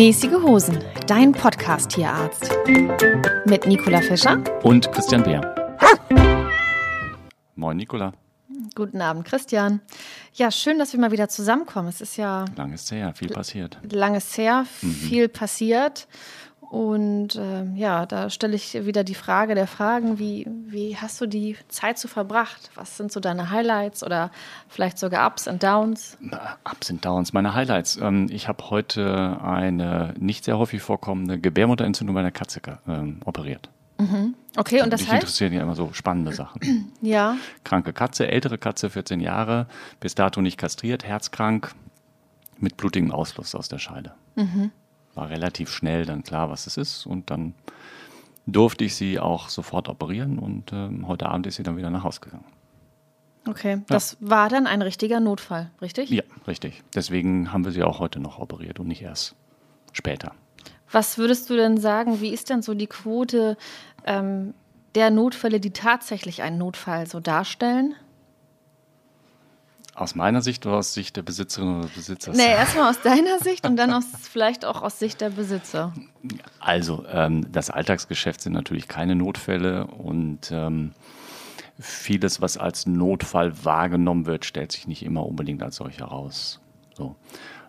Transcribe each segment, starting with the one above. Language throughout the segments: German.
Mäßige Hosen, dein Podcast-Tierarzt. Mit Nicola Fischer Und Christian Beer. Moin, Nicola. Guten Abend, Christian. Ja, schön, dass wir mal wieder zusammenkommen. Es ist ja Lang ist her, viel passiert. langes her, viel passiert. Und ähm, ja, da stelle ich wieder die Frage der Fragen, wie, wie hast du die Zeit so verbracht? Was sind so deine Highlights oder vielleicht sogar Ups und Downs? Ups und Downs, meine Highlights. Ähm, Ich habe heute eine nicht sehr häufig vorkommende Gebärmutterentzündung bei einer Katze ähm, operiert. Okay, und das heißt? interessieren ja immer so spannende Sachen. Ja, Kranke Katze, ältere Katze, 14 Jahre, bis dato nicht kastriert, herzkrank, mit blutigem Ausfluss aus der Scheide. War relativ schnell dann klar, was es ist und dann durfte ich sie auch sofort operieren und ähm, heute Abend ist sie dann wieder nach Hause gegangen. okay. Das war dann ein richtiger Notfall, richtig? Ja, richtig. Deswegen haben wir sie auch heute noch operiert und nicht erst später. Was würdest du denn sagen, wie ist denn so die Quote ähm, der Notfälle, die tatsächlich einen Notfall so darstellen? Aus meiner Sicht oder aus Sicht der Besitzerin oder Besitzers? Nee, erstmal aus deiner Sicht und dann aus, vielleicht auch aus Sicht der Besitzer. Also, ähm, das Alltagsgeschäft sind natürlich keine Notfälle und ähm, vieles, was als Notfall wahrgenommen wird, stellt sich nicht immer unbedingt als solcher heraus. So.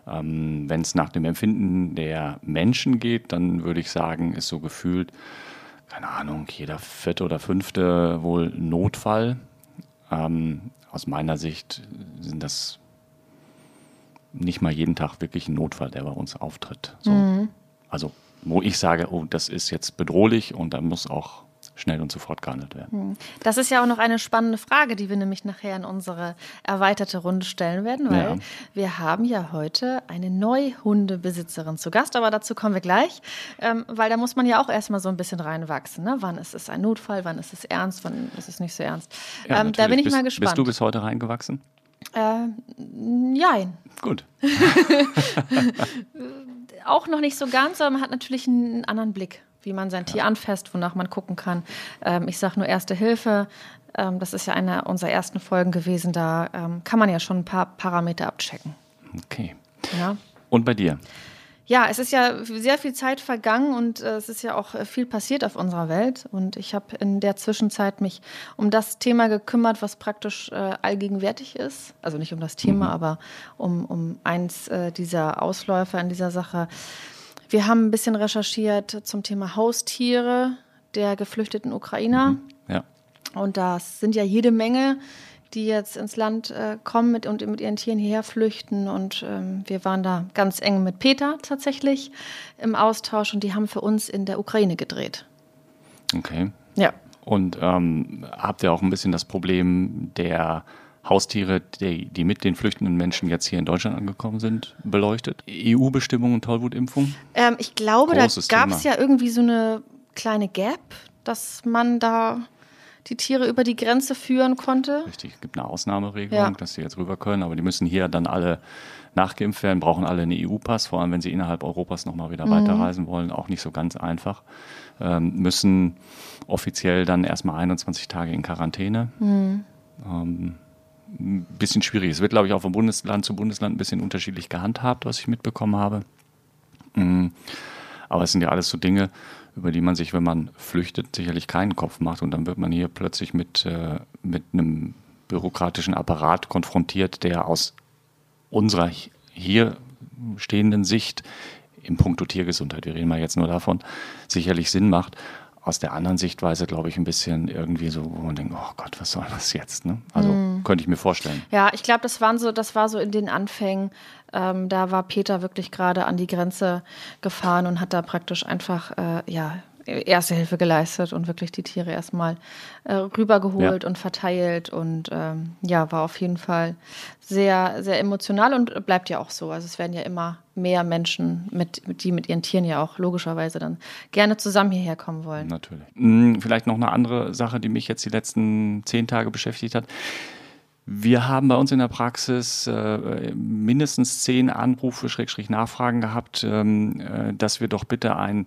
Ähm, Wenn es nach dem Empfinden der Menschen geht, dann würde ich sagen, ist so gefühlt, keine Ahnung, jeder vierte oder fünfte wohl Notfall. Ähm, aus meiner Sicht sind das nicht mal jeden Tag wirklich ein Notfall, der bei uns auftritt. So. Also, wo ich sage, oh, das ist jetzt bedrohlich und da muss auch schnell und sofort gehandelt werden. Das ist ja auch noch eine spannende Frage, die wir nämlich nachher in unsere erweiterte Runde stellen werden, weil Ja. wir haben ja heute eine Neuhundebesitzerin zu Gast, aber dazu kommen wir gleich, ähm, weil da muss man ja auch erstmal so ein bisschen reinwachsen. Ne? Wann ist es ein Notfall, wann ist es ernst, wann ist es nicht so ernst? Ja, ähm, da bin ich bist, mal gespannt. Bist du bis heute reingewachsen? Äh, nein, Gut. auch noch nicht so ganz, aber man hat natürlich einen anderen Blick, wie man sein Tier anfasst, wonach man gucken kann. Ähm, ich sage nur Erste Hilfe. Ähm, das ist ja eine unserer ersten Folgen gewesen. Da ähm, kann man ja schon ein paar Parameter abchecken. Okay. Ja. Und bei dir? Ja, es ist ja sehr viel Zeit vergangen und äh, es ist ja auch äh, viel passiert auf unserer Welt. Und ich habe in der Zwischenzeit mich um das Thema gekümmert, was praktisch äh, allgegenwärtig ist. Also nicht um das Thema, aber um, um eins äh, dieser Ausläufer in dieser Sache. Wir haben ein bisschen recherchiert zum Thema Haustiere der geflüchteten Ukrainer. Ja. Und das sind ja jede Menge, die jetzt ins Land äh, kommen mit, und mit ihren Tieren hierher flüchten. Und ähm, wir waren da ganz eng mit Peter tatsächlich im Austausch und die haben für uns in der Ukraine gedreht. Okay. Ja. Und ähm, habt ihr auch ein bisschen das Problem der Haustiere, die, die mit den flüchtenden Menschen jetzt hier in Deutschland angekommen sind, beleuchtet? EU-Bestimmungen, Tollwutimpfung? Ähm, ich glaube, Großes da gab es ja irgendwie so eine kleine Gap, dass man da die Tiere über die Grenze führen konnte. Richtig, es gibt eine Ausnahmeregelung, Ja. dass sie jetzt rüber können, aber die müssen hier dann alle nachgeimpft werden, brauchen alle einen EU-Pass, vor allem wenn sie innerhalb Europas nochmal wieder weiterreisen wollen, auch nicht so ganz einfach. Ähm, müssen offiziell dann erstmal 21 Tage in Quarantäne. Ähm, ein bisschen schwierig. Es wird, glaube ich, auch von Bundesland zu Bundesland ein bisschen unterschiedlich gehandhabt, was ich mitbekommen habe. Mm, Aber es sind ja alles so Dinge, über die man sich, wenn man flüchtet, sicherlich keinen Kopf macht. Und dann wird man hier plötzlich mit, äh, mit einem bürokratischen Apparat konfrontiert, der aus unserer hi- hier stehenden Sicht im Puncto Tiergesundheit, wir reden mal jetzt nur davon, sicherlich Sinn macht. Aus der anderen Sichtweise, glaube ich, ein bisschen irgendwie so, wo man denkt, oh Gott, was soll das jetzt? Ne? Also könnte ich mir vorstellen. Ja, ich glaube, das waren so, das war so in den Anfängen. Ähm, da war Peter wirklich gerade an die Grenze gefahren und hat da praktisch einfach äh, ja Erste Hilfe geleistet und wirklich die Tiere erstmal äh, rübergeholt ja. und verteilt. Und ähm, ja, war auf jeden Fall sehr, sehr emotional und bleibt ja auch so. Also es werden ja immer mehr Menschen, mit, die mit ihren Tieren ja auch logischerweise dann gerne zusammen hierher kommen wollen. Natürlich. Hm, vielleicht noch eine andere Sache, die mich jetzt die letzten zehn Tage beschäftigt hat. Wir haben bei uns in der Praxis äh, mindestens zehn Anrufe, Schrägstrich Nachfragen gehabt, ähm, äh, dass wir doch bitte ein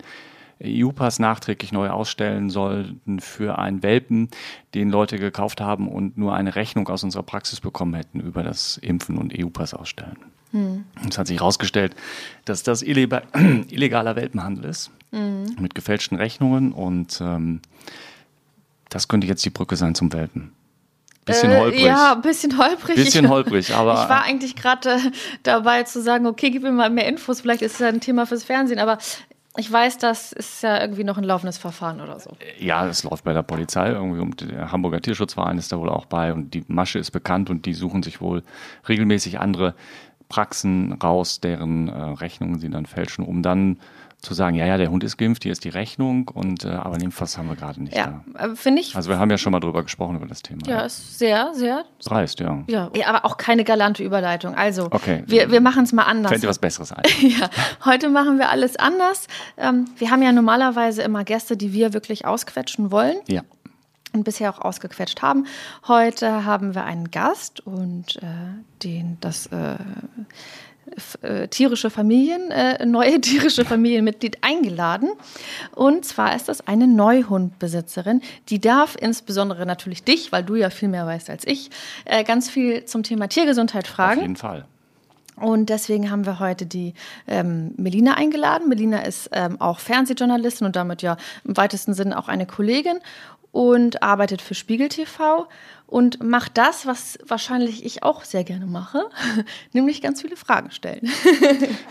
EU-Pass nachträglich neu ausstellen sollten für einen Welpen, den Leute gekauft haben und nur eine Rechnung aus unserer Praxis bekommen hätten über das Impfen und EU-Pass ausstellen. Hm. Es hat sich herausgestellt, dass das illegaler Welpenhandel ist hm. mit gefälschten Rechnungen und ähm, das könnte jetzt die Brücke sein zum Welpen. Bisschen äh, holprig. Ja, ein bisschen holprig. Bisschen holprig, aber. Ich war eigentlich gerade äh, dabei zu sagen, okay, gib mir mal mehr Infos, vielleicht ist es ja ein Thema fürs Fernsehen, aber ich weiß, das ist ja irgendwie noch ein laufendes Verfahren oder so. Ja, es läuft bei der Polizei irgendwie und der Hamburger Tierschutzverein ist da wohl auch bei und die Masche ist bekannt und die suchen sich wohl regelmäßig andere Praxen raus, deren äh, Rechnungen sie dann fälschen, um dann zu sagen, ja, ja, der Hund ist geimpft, hier ist die Rechnung, und äh, aber den Fass haben wir gerade nicht. Ja, äh, finde ich. Also wir haben ja schon mal drüber gesprochen über das Thema. Ja, ist sehr, sehr dreist, ja. ja. Ja, aber auch keine galante Überleitung. Also okay. wir, wir machen es mal anders. Fällt dir was Besseres ein? ja, heute machen wir alles anders. Ähm, wir haben ja normalerweise immer Gäste, die wir wirklich ausquetschen wollen. Ja und bisher auch ausgequetscht haben. Heute haben wir einen Gast und äh, den das äh, äh, tierische Familien, äh, neue tierische Familienmitglied eingeladen. Und zwar ist das eine Neuhundbesitzerin. Die darf insbesondere natürlich dich, weil du ja viel mehr weißt als ich, äh, ganz viel zum Thema Tiergesundheit fragen. Auf jeden Fall. Und deswegen haben wir heute die ähm, Melina eingeladen. Melina ist ähm, auch Fernsehjournalistin und damit ja im weitesten Sinne auch eine Kollegin und arbeitet für Spiegel TV und macht das, was wahrscheinlich ich auch sehr gerne mache, nämlich ganz viele Fragen stellen.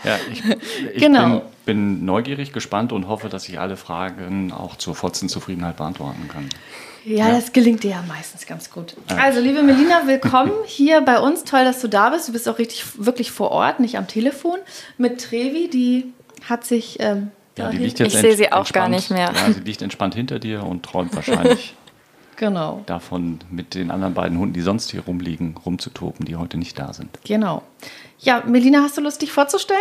ja, ich, ich genau. bin, bin, neugierig, gespannt und hoffe, dass ich alle Fragen auch zur vollsten Zufriedenheit beantworten kann. Ja, ja, das gelingt dir ja meistens ganz gut. Also, liebe Melina, willkommen hier bei uns. Toll, dass du da bist. Du bist auch richtig, wirklich vor Ort, nicht am Telefon. Mit Trevi, die hat sich ähm, ja, die liegt jetzt ich sehe sie auch gar nicht mehr. Ja, sie liegt entspannt hinter dir und träumt wahrscheinlich genau. davon, mit den anderen beiden Hunden, die sonst hier rumliegen, rumzutoben, die heute nicht da sind. Genau. Ja, Melina, hast du Lust, dich vorzustellen?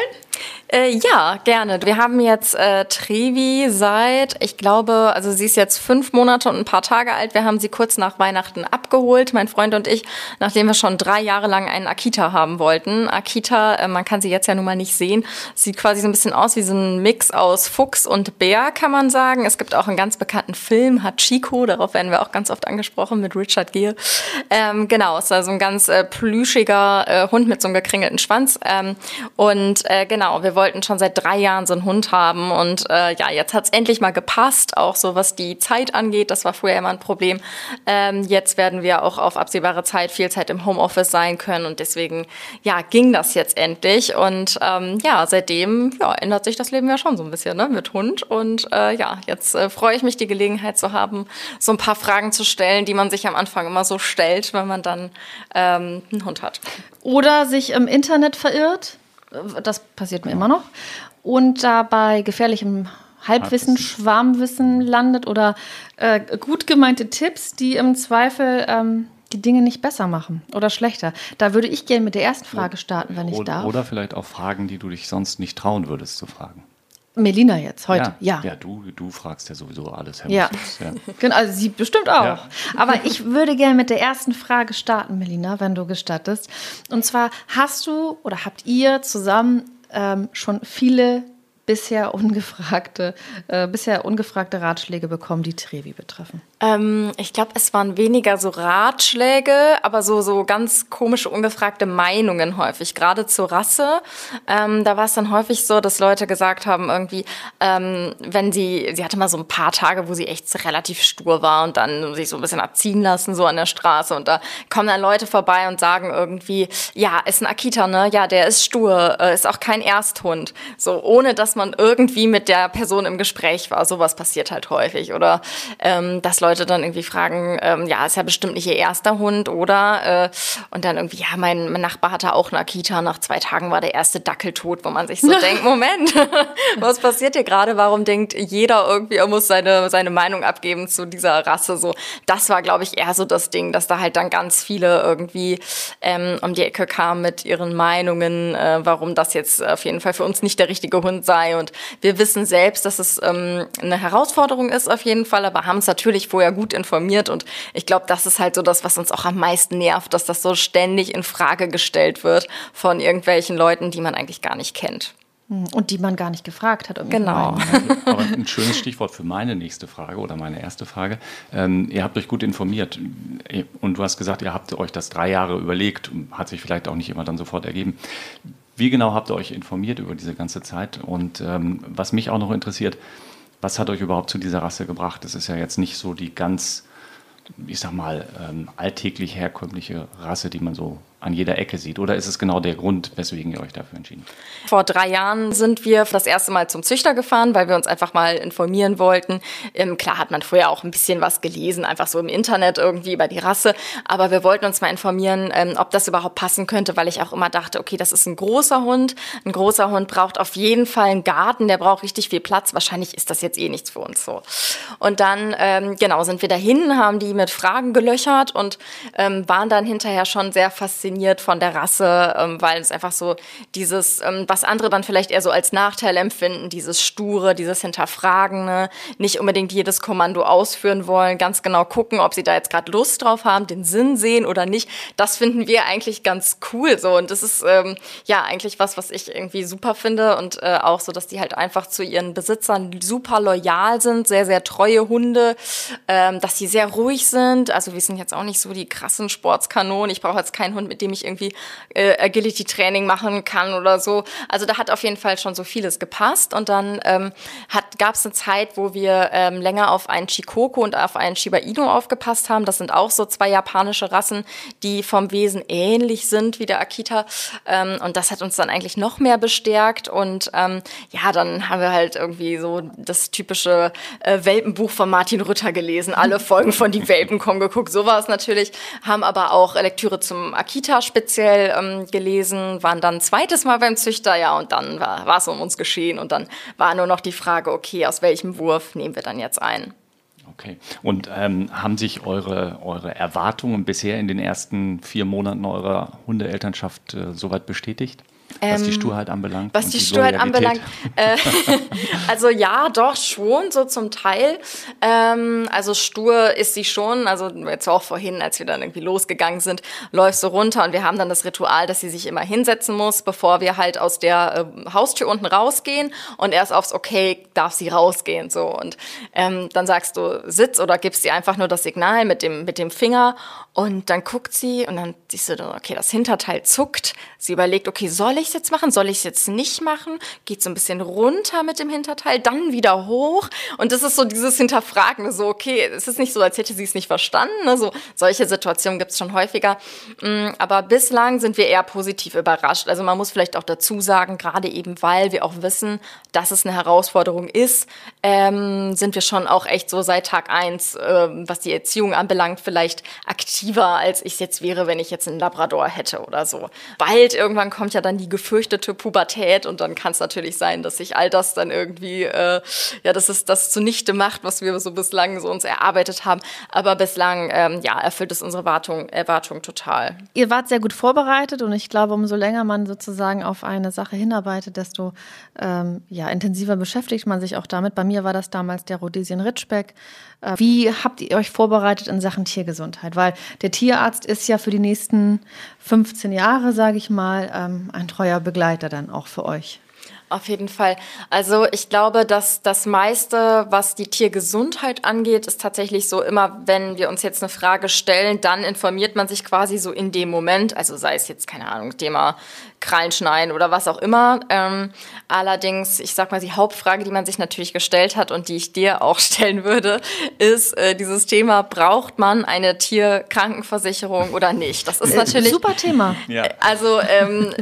Äh, ja, gerne. Wir haben jetzt äh, Trevi seit, ich glaube, also sie ist jetzt fünf Monate und ein paar Tage alt. Wir haben sie kurz nach Weihnachten abgeholt, mein Freund und ich, nachdem wir schon drei Jahre lang einen Akita haben wollten. Akita, äh, man kann sie jetzt ja nun mal nicht sehen, sieht quasi so ein bisschen aus wie so ein Mix aus Fuchs und Bär, kann man sagen. Es gibt auch einen ganz bekannten Film, Hachiko, darauf werden wir auch ganz oft angesprochen, mit Richard Gere. Ähm, genau, es ist also ein ganz äh, plüschiger äh, Hund mit so einem gekringelten Schwanz. Ähm, und äh, genau, wir wollten schon seit drei Jahren so einen Hund haben. Und äh, ja, jetzt hat es endlich mal gepasst, auch so was die Zeit angeht. Das war früher immer ein Problem. Ähm, jetzt werden wir auch auf absehbare Zeit viel Zeit im Homeoffice sein können. Und deswegen, ja, ging das jetzt endlich. Und ähm, ja, seitdem ja, ändert sich das Leben ja schon so ein bisschen ne, mit Hund. Und äh, ja, jetzt äh, freue ich mich, die Gelegenheit zu haben, so ein paar Fragen zu stellen, die man sich am Anfang immer so stellt, wenn man dann ähm, einen Hund hat. Oder sich im Internet verirrt. Das passiert mir immer noch. Und dabei gefährlichem Halbwissen, Schwarmwissen landet oder äh, gut gemeinte Tipps, die im Zweifel ähm, die Dinge nicht besser machen oder schlechter. Da würde ich gerne mit der ersten Frage starten, wenn ich oder, darf. Oder vielleicht auch Fragen, die du dich sonst nicht trauen würdest zu fragen. Melina jetzt heute, ja. Ja, ja du, du fragst ja sowieso alles, Herr ja. ja. Genau, also sie bestimmt auch. Ja. Aber ich würde gerne mit der ersten Frage starten, Melina, wenn du gestattest. Und zwar hast du oder habt ihr zusammen ähm, schon viele bisher ungefragte, äh, bisher ungefragte Ratschläge bekommen, die Trevi betreffen? Ähm, ich glaube, es waren weniger so Ratschläge, aber so, so ganz komische, ungefragte Meinungen häufig, gerade zur Rasse. Ähm, da war es dann häufig so, dass Leute gesagt haben, irgendwie, ähm, wenn sie, sie hatte mal so ein paar Tage, wo sie echt relativ stur war und dann sich so ein bisschen abziehen lassen, so an der Straße. Und da kommen dann Leute vorbei und sagen irgendwie, ja, ist ein Akita, ne? Ja, der ist stur, äh, ist auch kein Ersthund. So, ohne dass man irgendwie mit der Person im Gespräch war. Sowas passiert halt häufig. Oder ähm, dass Leute Leute dann irgendwie fragen, ähm, ja, ist ja bestimmt nicht ihr erster Hund, oder? Äh, und dann irgendwie, ja, mein, mein Nachbar hatte auch eine Akita, nach zwei Tagen war der erste Dackel tot, wo man sich so denkt, Moment, was passiert hier gerade? Warum denkt jeder irgendwie, er muss seine, seine Meinung abgeben zu dieser Rasse? So, das war, glaube ich, eher so das Ding, dass da halt dann ganz viele irgendwie ähm, um die Ecke kamen mit ihren Meinungen, äh, warum das jetzt auf jeden Fall für uns nicht der richtige Hund sei. Und wir wissen selbst, dass es ähm, eine Herausforderung ist auf jeden Fall, aber haben uns natürlich vorher gut informiert. Und ich glaube, das ist halt so das, was uns auch am meisten nervt, dass das so ständig in Frage gestellt wird von irgendwelchen Leuten, die man eigentlich gar nicht kennt. Hm, und die man gar nicht gefragt hat. Um genau. Aber ein schönes Stichwort für meine nächste Frage oder meine erste Frage. Ähm, ihr habt euch gut informiert und du hast gesagt, ihr habt euch das drei Jahre überlegt, hat sich vielleicht auch nicht immer dann sofort ergeben. Wie genau habt ihr euch informiert über diese ganze Zeit? Und ähm, was mich auch noch interessiert, was hat euch überhaupt zu dieser Rasse gebracht? Es ist ja jetzt nicht so die ganz, ich sag mal, ähm, alltäglich herkömmliche Rasse, die man so an jeder Ecke sieht? Oder ist es genau der Grund, weswegen ihr euch dafür entschieden habt? Vor drei Jahren sind wir das erste Mal zum Züchter gefahren, weil wir uns einfach mal informieren wollten. Ähm, klar hat man vorher auch ein bisschen was gelesen, einfach so im Internet irgendwie über die Rasse. Aber wir wollten uns mal informieren, ähm, ob das überhaupt passen könnte, weil ich auch immer dachte, okay, das ist ein großer Hund. Ein großer Hund braucht auf jeden Fall einen Garten, der braucht richtig viel Platz. Wahrscheinlich ist das jetzt eh nichts für uns so. Und dann, ähm, genau, sind wir dahin, haben die mit Fragen gelöchert und ähm, waren dann hinterher schon sehr fasziniert fasziniert von der Rasse, ähm, weil es einfach so dieses, ähm, was andere dann vielleicht eher so als Nachteil empfinden, dieses Sture, dieses Hinterfragende, nicht unbedingt jedes Kommando ausführen wollen, ganz genau gucken, ob sie da jetzt gerade Lust drauf haben, den Sinn sehen oder nicht. Das finden wir eigentlich ganz cool so und das ist ähm, ja eigentlich was, was ich irgendwie super finde und äh, auch so, dass die halt einfach zu ihren Besitzern super loyal sind, sehr, sehr treue Hunde, ähm, dass sie sehr ruhig sind. Also wir sind jetzt auch nicht so die krassen Sportskanonen. Ich brauche jetzt keinen Hund, mit dem ich irgendwie äh, Agility-Training machen kann oder so. Also da hat auf jeden Fall schon so vieles gepasst. Und dann ähm, gab es eine Zeit, wo wir ähm, länger auf einen Chikoko und auf einen Shiba Inu aufgepasst haben. Das sind auch so zwei japanische Rassen, die vom Wesen ähnlich sind wie der Akita. Ähm, und das hat uns dann eigentlich noch mehr bestärkt. Und ähm, ja, dann haben wir halt irgendwie so das typische äh, Welpenbuch von Martin Rütter gelesen, alle Folgen von Die Welpen kommen geguckt, sowas natürlich, haben aber auch Lektüre zum Akita Kita speziell ähm, gelesen, waren dann ein zweites Mal beim Züchter, ja, und dann war es um uns geschehen und dann war nur noch die Frage, okay, aus welchem Wurf nehmen wir dann jetzt ein? Okay. Und ähm, haben sich eure, eure Erwartungen bisher in den ersten vier Monaten eurer Hundeelternschaft äh, soweit bestätigt? Was die ähm, Sturheit anbelangt. Was die, die Sturheit anbelangt. Äh, also ja, doch schon, so zum Teil. Ähm, also stur ist sie schon. Also jetzt auch vorhin, als wir dann irgendwie losgegangen sind, läufst du runter und wir haben dann das Ritual, dass sie sich immer hinsetzen muss, bevor wir halt aus der äh, Haustür unten rausgehen und erst aufs Okay darf sie rausgehen. So und ähm, dann sagst du Sitz oder gibst ihr einfach nur das Signal mit dem mit dem Finger und dann guckt sie und dann siehst du, okay, das Hinterteil zuckt. Sie überlegt, okay, soll ich es jetzt machen? Soll ich es jetzt nicht machen? Geht so ein bisschen runter mit dem Hinterteil, dann wieder hoch. Und das ist so dieses Hinterfragen, so, okay, es ist nicht so, als hätte sie es nicht verstanden. Ne? So, solche Situationen gibt es schon häufiger. Mm, aber bislang sind wir eher positiv überrascht. Also man muss vielleicht auch dazu sagen, gerade eben, weil wir auch wissen, dass es eine Herausforderung ist, ähm, sind wir schon auch echt so seit Tag eins, ähm, was die Erziehung anbelangt, vielleicht aktiv aktiver, als ich es jetzt wäre, wenn ich jetzt einen Labrador hätte oder so. Bald irgendwann kommt ja dann die gefürchtete Pubertät und dann kann es natürlich sein, dass sich all das dann irgendwie, äh, ja, dass es das zunichte macht, was wir so bislang so uns erarbeitet haben. Aber bislang, ähm, ja, erfüllt es unsere Erwartung, Erwartung total. Ihr wart sehr gut vorbereitet und ich glaube, umso länger man sozusagen auf eine Sache hinarbeitet, desto ähm, ja, intensiver beschäftigt man sich auch damit. Bei mir war das damals der Rhodesien Ritschbeck. Äh, wie habt ihr euch vorbereitet in Sachen Tiergesundheit? Weil der Tierarzt ist ja für die nächsten 15 Jahre, sage ich mal, ähm, ein treuer Begleiter dann auch für euch. Auf jeden Fall. Also ich glaube, dass das meiste, was die Tiergesundheit angeht, ist tatsächlich so immer, wenn wir uns jetzt eine Frage stellen, dann informiert man sich quasi so in dem Moment. Also sei es jetzt, keine Ahnung, Thema Krallen schneiden oder was auch immer. Ähm, allerdings, ich sag mal, die Hauptfrage, die man sich natürlich gestellt hat und die ich dir auch stellen würde, ist äh, dieses Thema, braucht man eine Tierkrankenversicherung oder nicht? Das ist natürlich... Super Thema. Ja. Also ähm,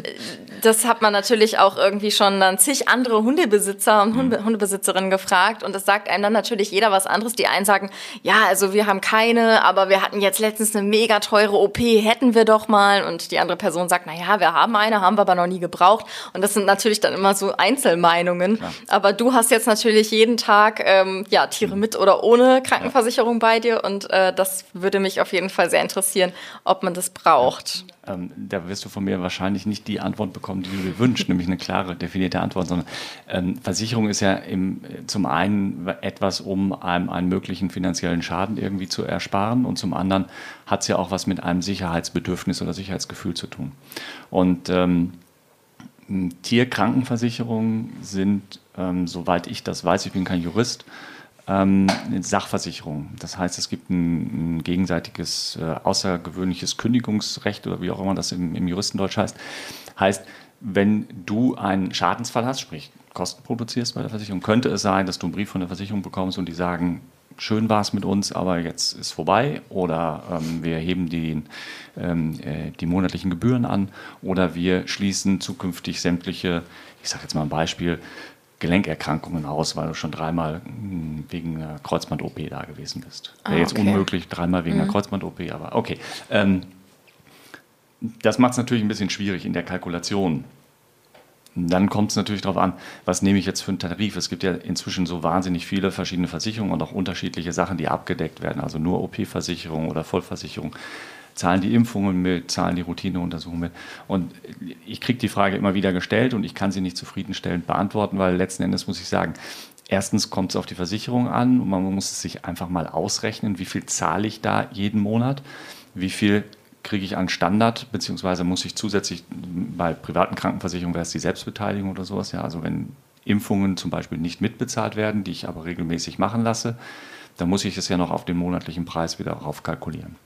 das hat man natürlich auch irgendwie schon dann zig andere Hundebesitzer und Hunde, Hundebesitzerinnen gefragt und das sagt einem dann natürlich jeder was anderes. Die einen sagen, ja, also wir haben keine, aber wir hatten jetzt letztens eine mega teure OP, hätten wir doch mal. Und die andere Person sagt, na ja, wir haben eine, haben wir aber noch nie gebraucht. Und das sind natürlich dann immer so Einzelmeinungen. Klar. Aber du hast jetzt natürlich jeden Tag ähm, ja Tiere mit oder ohne Krankenversicherung ja. bei dir und äh, das würde mich auf jeden Fall sehr interessieren, ob man das braucht. Ähm, da wirst du von mir wahrscheinlich nicht die Antwort bekommen, die du dir wünschst, nämlich eine klare, definierte Antwort, sondern ähm, Versicherung ist ja im, zum einen etwas, um einem einen möglichen finanziellen Schaden irgendwie zu ersparen und zum anderen hat es ja auch was mit einem Sicherheitsbedürfnis oder Sicherheitsgefühl zu tun. Und ähm, Tierkrankenversicherungen sind, ähm, soweit ich das weiß, ich bin kein Jurist, ähm, Sachversicherung. Das heißt, es gibt ein, ein gegenseitiges äh, außergewöhnliches Kündigungsrecht oder wie auch immer das im, im Juristendeutsch heißt. Heißt, wenn du einen Schadensfall hast, sprich Kosten produzierst bei der Versicherung, könnte es sein, dass du einen Brief von der Versicherung bekommst und die sagen, schön war es mit uns, aber jetzt ist vorbei oder ähm, wir heben die, ähm, äh, die monatlichen Gebühren an oder wir schließen zukünftig sämtliche, ich sage jetzt mal ein Beispiel, Gelenkerkrankungen aus, weil du schon dreimal hm, wegen einer Kreuzband-OP da gewesen bist. Wäre ah, jetzt okay. unmöglich, dreimal wegen mhm. einer Kreuzband-OP, aber okay. Ähm, das macht es natürlich ein bisschen schwierig in der Kalkulation. Dann kommt es natürlich darauf an, was nehme ich jetzt für einen Tarif. Es gibt ja inzwischen so wahnsinnig viele verschiedene Versicherungen und auch unterschiedliche Sachen, die abgedeckt werden. Also nur OP-Versicherung oder Vollversicherung. Zahlen die Impfungen mit, zahlen die Routineuntersuchungen mit. Und ich kriege die Frage immer wieder gestellt und ich kann sie nicht zufriedenstellend beantworten, weil letzten Endes muss ich sagen, erstens kommt es auf die Versicherung an und man muss es sich einfach mal ausrechnen, wie viel zahle ich da jeden Monat, wie viel kriege ich an Standard, beziehungsweise muss ich zusätzlich bei privaten Krankenversicherungen wäre es die Selbstbeteiligung oder sowas, ja, also wenn Impfungen zum Beispiel nicht mitbezahlt werden, die ich aber regelmäßig machen lasse, dann muss ich es ja noch auf den monatlichen Preis wieder raufkalkulieren.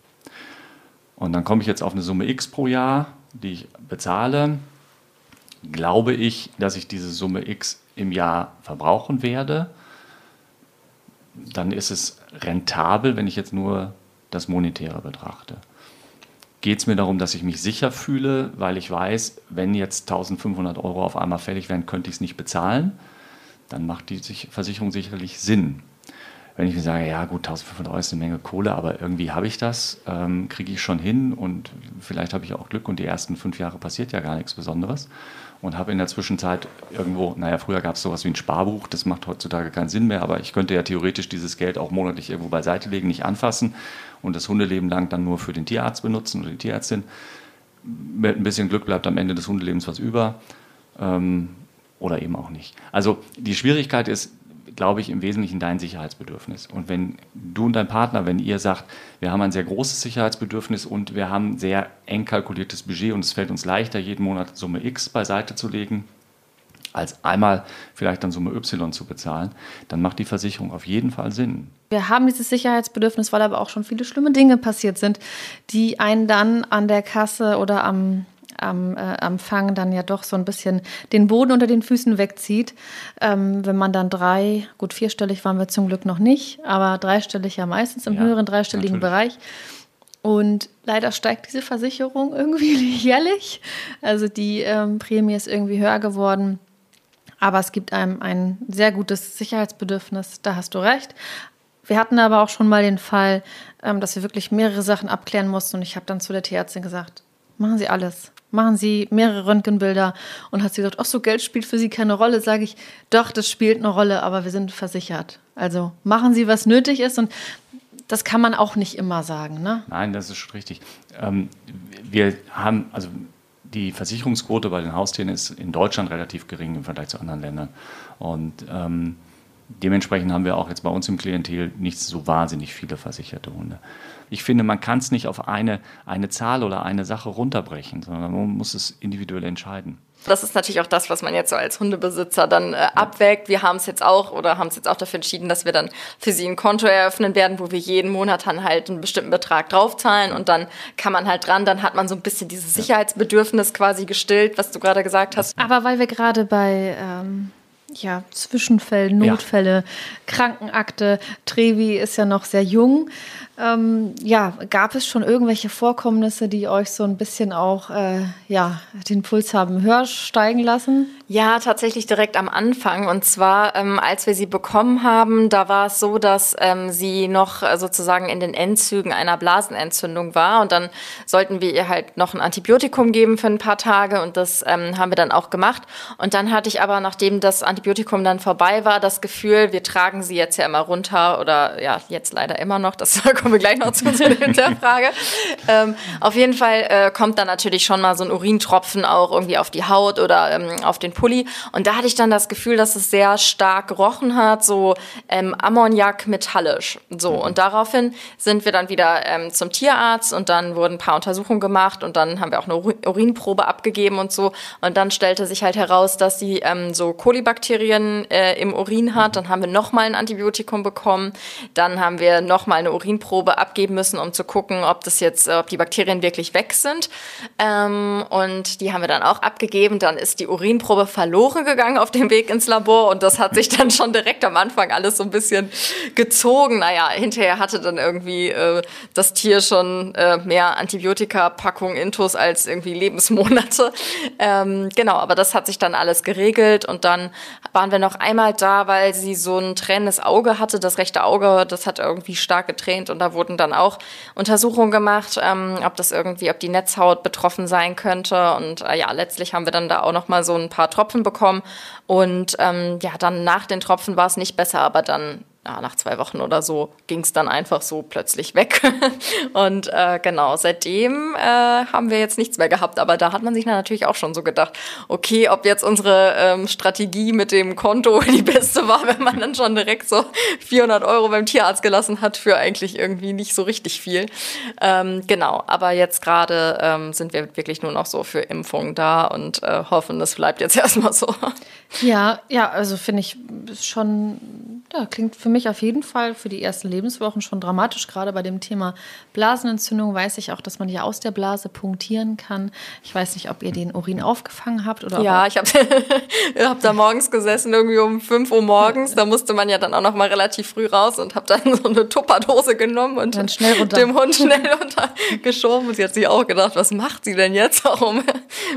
Und dann komme ich jetzt auf eine Summe X pro Jahr, die ich bezahle. Glaube ich, dass ich diese Summe X im Jahr verbrauchen werde, dann ist es rentabel, wenn ich jetzt nur das Monetäre betrachte geht es mir darum, dass ich mich sicher fühle, weil ich weiß, wenn jetzt 1500 Euro auf einmal fällig wären, könnte ich es nicht bezahlen. Dann macht die Versicherung sicherlich Sinn. Wenn ich mir sage, ja gut, 1500 Euro ist eine Menge Kohle, aber irgendwie habe ich das, ähm, kriege ich schon hin und vielleicht habe ich auch Glück und die ersten fünf Jahre passiert ja gar nichts Besonderes und habe in der Zwischenzeit irgendwo, naja, früher gab es sowas wie ein Sparbuch, das macht heutzutage keinen Sinn mehr, aber ich könnte ja theoretisch dieses Geld auch monatlich irgendwo beiseite legen, nicht anfassen und das Hundeleben lang dann nur für den Tierarzt benutzen oder die Tierärztin. Mit ein bisschen Glück bleibt am Ende des Hundelebens was über ähm, oder eben auch nicht. Also die Schwierigkeit ist, glaube ich, im Wesentlichen dein Sicherheitsbedürfnis. Und wenn du und dein Partner, wenn ihr sagt, wir haben ein sehr großes Sicherheitsbedürfnis und wir haben ein sehr eng kalkuliertes Budget und es fällt uns leichter, jeden Monat Summe X beiseite zu legen, als einmal vielleicht dann Summe Y zu bezahlen, dann macht die Versicherung auf jeden Fall Sinn. Wir haben dieses Sicherheitsbedürfnis, weil aber auch schon viele schlimme Dinge passiert sind, die einen dann an der Kasse oder am am äh, Empfang dann ja doch so ein bisschen den Boden unter den Füßen wegzieht. Ähm, wenn man dann drei, gut vierstellig waren wir zum Glück noch nicht, aber dreistellig ja meistens im ja, höheren dreistelligen natürlich. Bereich. Und leider steigt diese Versicherung irgendwie jährlich. Also die ähm, Prämie ist irgendwie höher geworden. Aber es gibt einem ein sehr gutes Sicherheitsbedürfnis, da hast du recht. Wir hatten aber auch schon mal den Fall, ähm, dass wir wirklich mehrere Sachen abklären mussten. Und ich habe dann zu der Tierärztin gesagt, machen Sie alles machen Sie mehrere Röntgenbilder. Und hat sie gesagt, ach so, Geld spielt für Sie keine Rolle. Sage ich, doch, das spielt eine Rolle, aber wir sind versichert. Also machen Sie, was nötig ist. Und das kann man auch nicht immer sagen. Ne? Nein, das ist schon richtig. Ähm, wir haben, also die Versicherungsquote bei den Haustieren ist in Deutschland relativ gering im Vergleich zu anderen Ländern. Und ähm, dementsprechend haben wir auch jetzt bei uns im Klientel nicht so wahnsinnig viele versicherte Hunde ich finde, man kann es nicht auf eine, eine Zahl oder eine Sache runterbrechen, sondern man muss es individuell entscheiden. Das ist natürlich auch das, was man jetzt so als Hundebesitzer dann äh, abwägt. Wir haben es jetzt auch oder haben es jetzt auch dafür entschieden, dass wir dann für sie ein Konto eröffnen werden, wo wir jeden Monat dann halt einen bestimmten Betrag draufzahlen und dann kann man halt dran, dann hat man so ein bisschen dieses Sicherheitsbedürfnis quasi gestillt, was du gerade gesagt hast. Aber weil wir gerade bei ähm, ja, Zwischenfällen, Notfälle, ja. Krankenakte, Trevi ist ja noch sehr jung. Ähm, ja, gab es schon irgendwelche Vorkommnisse, die euch so ein bisschen auch äh, ja, den Puls haben höher steigen lassen? Ja, tatsächlich direkt am Anfang. Und zwar, ähm, als wir sie bekommen haben, da war es so, dass ähm, sie noch äh, sozusagen in den Endzügen einer Blasenentzündung war. Und dann sollten wir ihr halt noch ein Antibiotikum geben für ein paar Tage. Und das ähm, haben wir dann auch gemacht. Und dann hatte ich aber, nachdem das Antibiotikum dann vorbei war, das Gefühl, wir tragen sie jetzt ja immer runter oder ja, jetzt leider immer noch. Das kommen wir gleich noch zu, zu der Frage. ähm, auf jeden Fall äh, kommt dann natürlich schon mal so ein Urintropfen auch irgendwie auf die Haut oder ähm, auf den Pulli. Und da hatte ich dann das Gefühl, dass es sehr stark gerochen hat, so ähm, Ammoniak metallisch. So, und daraufhin sind wir dann wieder ähm, zum Tierarzt und dann wurden ein paar Untersuchungen gemacht und dann haben wir auch eine Urinprobe abgegeben und so. Und dann stellte sich halt heraus, dass sie ähm, so Kolibakterien äh, im Urin hat. Dann haben wir nochmal ein Antibiotikum bekommen. Dann haben wir nochmal eine Urinprobe abgeben müssen, um zu gucken, ob das jetzt, ob die Bakterien wirklich weg sind. Ähm, und die haben wir dann auch abgegeben. Dann ist die Urinprobe verloren gegangen auf dem Weg ins Labor und das hat sich dann schon direkt am Anfang alles so ein bisschen gezogen. Naja, hinterher hatte dann irgendwie äh, das Tier schon äh, mehr Antibiotika-Packung Intus als irgendwie Lebensmonate. Ähm, genau, aber das hat sich dann alles geregelt und dann waren wir noch einmal da, weil sie so ein tränendes Auge hatte. Das rechte Auge, das hat irgendwie stark getränt und da wurden dann auch Untersuchungen gemacht, ähm, ob das irgendwie, ob die Netzhaut betroffen sein könnte. Und äh, ja, letztlich haben wir dann da auch noch mal so ein paar Tropfen bekommen. Und ähm, ja, dann nach den Tropfen war es nicht besser, aber dann ja, nach zwei Wochen oder so ging es dann einfach so plötzlich weg. und äh, genau, seitdem äh, haben wir jetzt nichts mehr gehabt. Aber da hat man sich dann natürlich auch schon so gedacht, okay, ob jetzt unsere ähm, Strategie mit dem Konto die beste war, wenn man dann schon direkt so 400 Euro beim Tierarzt gelassen hat für eigentlich irgendwie nicht so richtig viel. Ähm, genau, aber jetzt gerade ähm, sind wir wirklich nur noch so für Impfungen da und äh, hoffen, das bleibt jetzt erstmal so. Ja, ja, also finde ich schon, ja, klingt für mich auf jeden Fall für die ersten Lebenswochen schon dramatisch. Gerade bei dem Thema Blasenentzündung weiß ich auch, dass man ja aus der Blase punktieren kann. Ich weiß nicht, ob ihr den Urin aufgefangen habt oder Ja, ich habe hab da morgens gesessen, irgendwie um 5 Uhr morgens. Da musste man ja dann auch noch mal relativ früh raus und habe dann so eine Tupperdose genommen und dann schnell runter. dem Hund schnell runtergeschoben. Und sie hat sich auch gedacht, was macht sie denn jetzt? Warum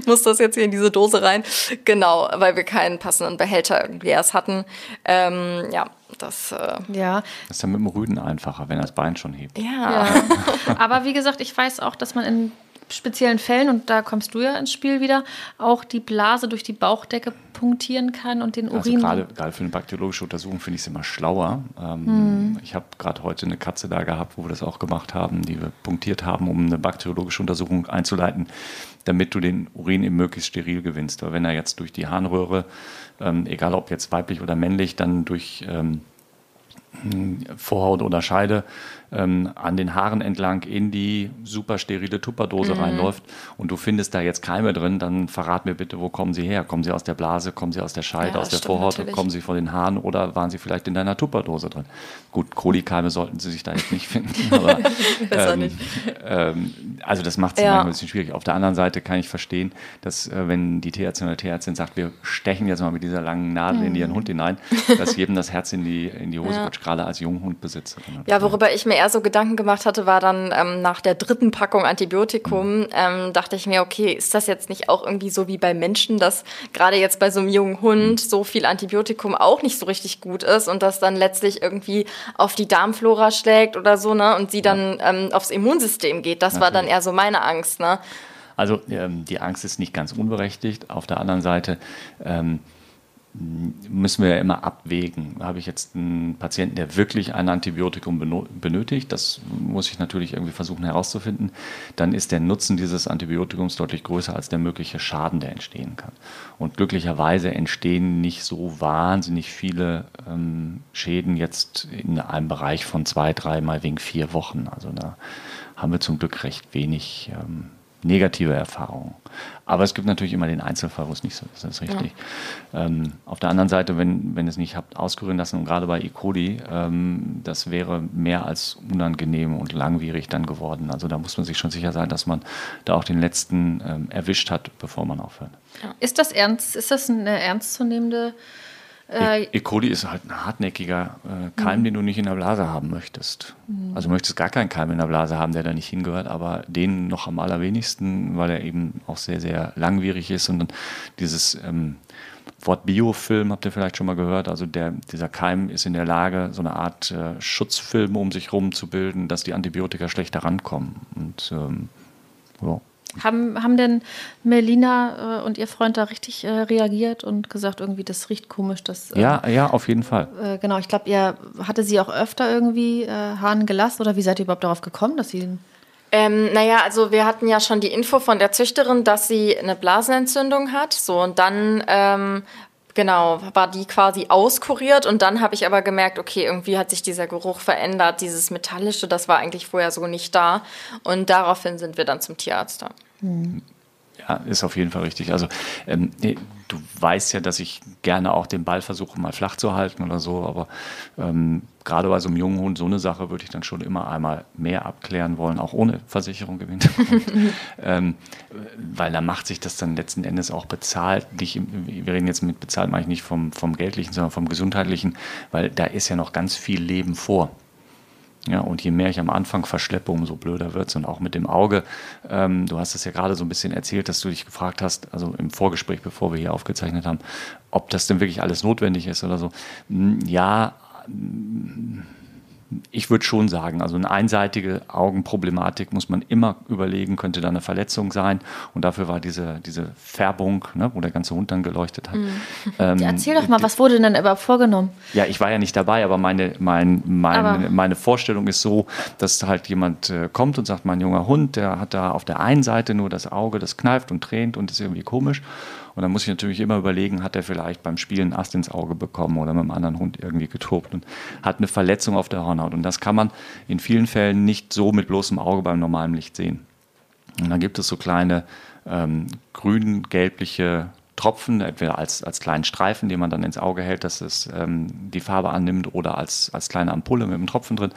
muss das jetzt hier in diese Dose rein? Genau, weil wir keinen passenden Behälter irgendwie erst hatten. Ähm, ja, das, äh ja. das ist ja mit dem Rüden einfacher, wenn das Bein schon hebt. Ja. ja. Aber wie gesagt, ich weiß auch, dass man in speziellen Fällen, und da kommst du ja ins Spiel wieder, auch die Blase durch die Bauchdecke punktieren kann und den also Urin. Also gerade, gerade für eine bakteriologische Untersuchung finde ich es immer schlauer. Ähm, hm. Ich habe gerade heute eine Katze da gehabt, wo wir das auch gemacht haben, die wir punktiert haben, um eine bakteriologische Untersuchung einzuleiten, damit du den Urin eben möglichst steril gewinnst. Weil wenn er jetzt durch die Harnröhre, ähm, egal ob jetzt weiblich oder männlich, dann durch ähm, Vorhaut oder Scheide ähm, an den Haaren entlang in die super sterile Tupperdose mhm. reinläuft und du findest da jetzt Keime drin, dann verrat mir bitte, wo kommen sie her? Kommen sie aus der Blase, kommen sie aus der Scheide, ja, aus der Vorhaut, natürlich. kommen sie von den Haaren oder waren sie vielleicht in deiner Tupperdose drin? Gut, Kolikeime sollten sie sich da jetzt nicht finden, aber ähm, nicht. Ähm, also das macht es ja. ein bisschen schwierig. Auf der anderen Seite kann ich verstehen, dass äh, wenn die Tierärztin oder Tierärztin sagt, wir stechen jetzt mal mit dieser langen Nadel mhm. in ihren Hund hinein, dass jedem das Herz in die, in die Hose ja. rutscht, gerade als Junghundbesitzer. Ja, worüber ich mir eher so Gedanken gemacht hatte, war dann ähm, nach der dritten Packung Antibiotikum, ähm, dachte ich mir, okay, ist das jetzt nicht auch irgendwie so wie bei Menschen, dass gerade jetzt bei so einem jungen Hund so viel Antibiotikum auch nicht so richtig gut ist und das dann letztlich irgendwie auf die Darmflora schlägt oder so, ne? Und sie dann ähm, aufs Immunsystem geht. Das Natürlich. war dann eher so meine Angst, ne? Also ähm, die Angst ist nicht ganz unberechtigt. Auf der anderen Seite ähm, müssen wir ja immer abwägen. Habe ich jetzt einen Patienten, der wirklich ein Antibiotikum benötigt, das muss ich natürlich irgendwie versuchen herauszufinden, dann ist der Nutzen dieses Antibiotikums deutlich größer als der mögliche Schaden, der entstehen kann. Und glücklicherweise entstehen nicht so wahnsinnig viele ähm, Schäden jetzt in einem Bereich von zwei, drei, mal wegen vier Wochen. Also da haben wir zum Glück recht wenig ähm, negative Erfahrungen. Aber es gibt natürlich immer den Einzelfall, wo es nicht so ist, das ist richtig. Ja. Ähm, auf der anderen Seite, wenn, wenn ihr es nicht habt ausgerühren lassen, und gerade bei E. coli, ähm, das wäre mehr als unangenehm und langwierig dann geworden. Also da muss man sich schon sicher sein, dass man da auch den letzten ähm, erwischt hat, bevor man aufhört. Ja. Ist das ernst, ist das eine ernstzunehmende Äh, e. e. coli ist halt ein hartnäckiger äh, Keim, mhm. den du nicht in der Blase haben möchtest. Mhm. Also du möchtest gar keinen Keim in der Blase haben, der da nicht hingehört, aber den noch am allerwenigsten, weil er eben auch sehr, sehr langwierig ist und dann dieses ähm, Wort Biofilm habt ihr vielleicht schon mal gehört. Also der, dieser Keim ist in der Lage, so eine Art äh, Schutzfilm um sich herum zu bilden, dass die Antibiotika schlechter rankommen. Und ähm, ja. Haben, haben denn Melina äh, und ihr Freund da richtig äh, reagiert und gesagt, irgendwie, das riecht komisch? Das, äh, ja, ja, auf jeden Fall. Äh, genau, ich glaube, ihr hatte sie auch öfter irgendwie äh, Hahn gelassen oder wie seid ihr überhaupt darauf gekommen, dass sie ähm, naja, also wir hatten ja schon die Info von der Züchterin, dass sie eine Blasenentzündung hat. So, und dann ähm, Genau, war die quasi auskuriert und dann habe ich aber gemerkt, okay, irgendwie hat sich dieser Geruch verändert, dieses Metallische, das war eigentlich vorher so nicht da und daraufhin sind wir dann zum Tierarzt da. Mhm. Ja, ist auf jeden Fall richtig. Also ähm, du weißt ja, dass ich gerne auch den Ball versuche, mal flach zu halten oder so, aber ähm, gerade bei so einem jungen Hund, so eine Sache würde ich dann schon immer einmal mehr abklären wollen, auch ohne Versicherung gewinnt. ähm, weil da macht sich das dann letzten Endes auch bezahlt. Nicht, wir reden jetzt mit bezahlt, meine ich nicht vom, vom Geldlichen, sondern vom Gesundheitlichen, weil da ist ja noch ganz viel Leben vor. Ja, und je mehr ich am Anfang verschleppe, umso blöder wird es. Und auch mit dem Auge, ähm, du hast es ja gerade so ein bisschen erzählt, dass du dich gefragt hast, also im Vorgespräch, bevor wir hier aufgezeichnet haben, ob das denn wirklich alles notwendig ist oder so. Hm, ja, ich würde schon sagen, also eine einseitige Augenproblematik muss man immer überlegen, könnte da eine Verletzung sein. Und dafür war diese, diese Färbung, ne, wo der ganze Hund dann geleuchtet hat. Mhm. Ähm, Erzähl doch mal, was wurde denn überhaupt vorgenommen? Ja, ich war ja nicht dabei, aber meine, mein, mein, aber meine Vorstellung ist so, dass halt jemand äh, kommt und sagt, mein junger Hund, der hat da auf der einen Seite nur das Auge, das kneift und tränt und ist irgendwie komisch. Und dann muss ich natürlich immer überlegen, hat er vielleicht beim Spielen Ast ins Auge bekommen oder mit einem anderen Hund irgendwie getobt und hat eine Verletzung auf der Hornhaut. Und das kann man in vielen Fällen nicht so mit bloßem Auge beim normalen Licht sehen. Und dann gibt es so kleine ähm, grün-gelbliche Tropfen, entweder als, als kleinen Streifen, den man dann ins Auge hält, dass es ähm, die Farbe annimmt, oder als, als kleine Ampulle mit einem Tropfen drin,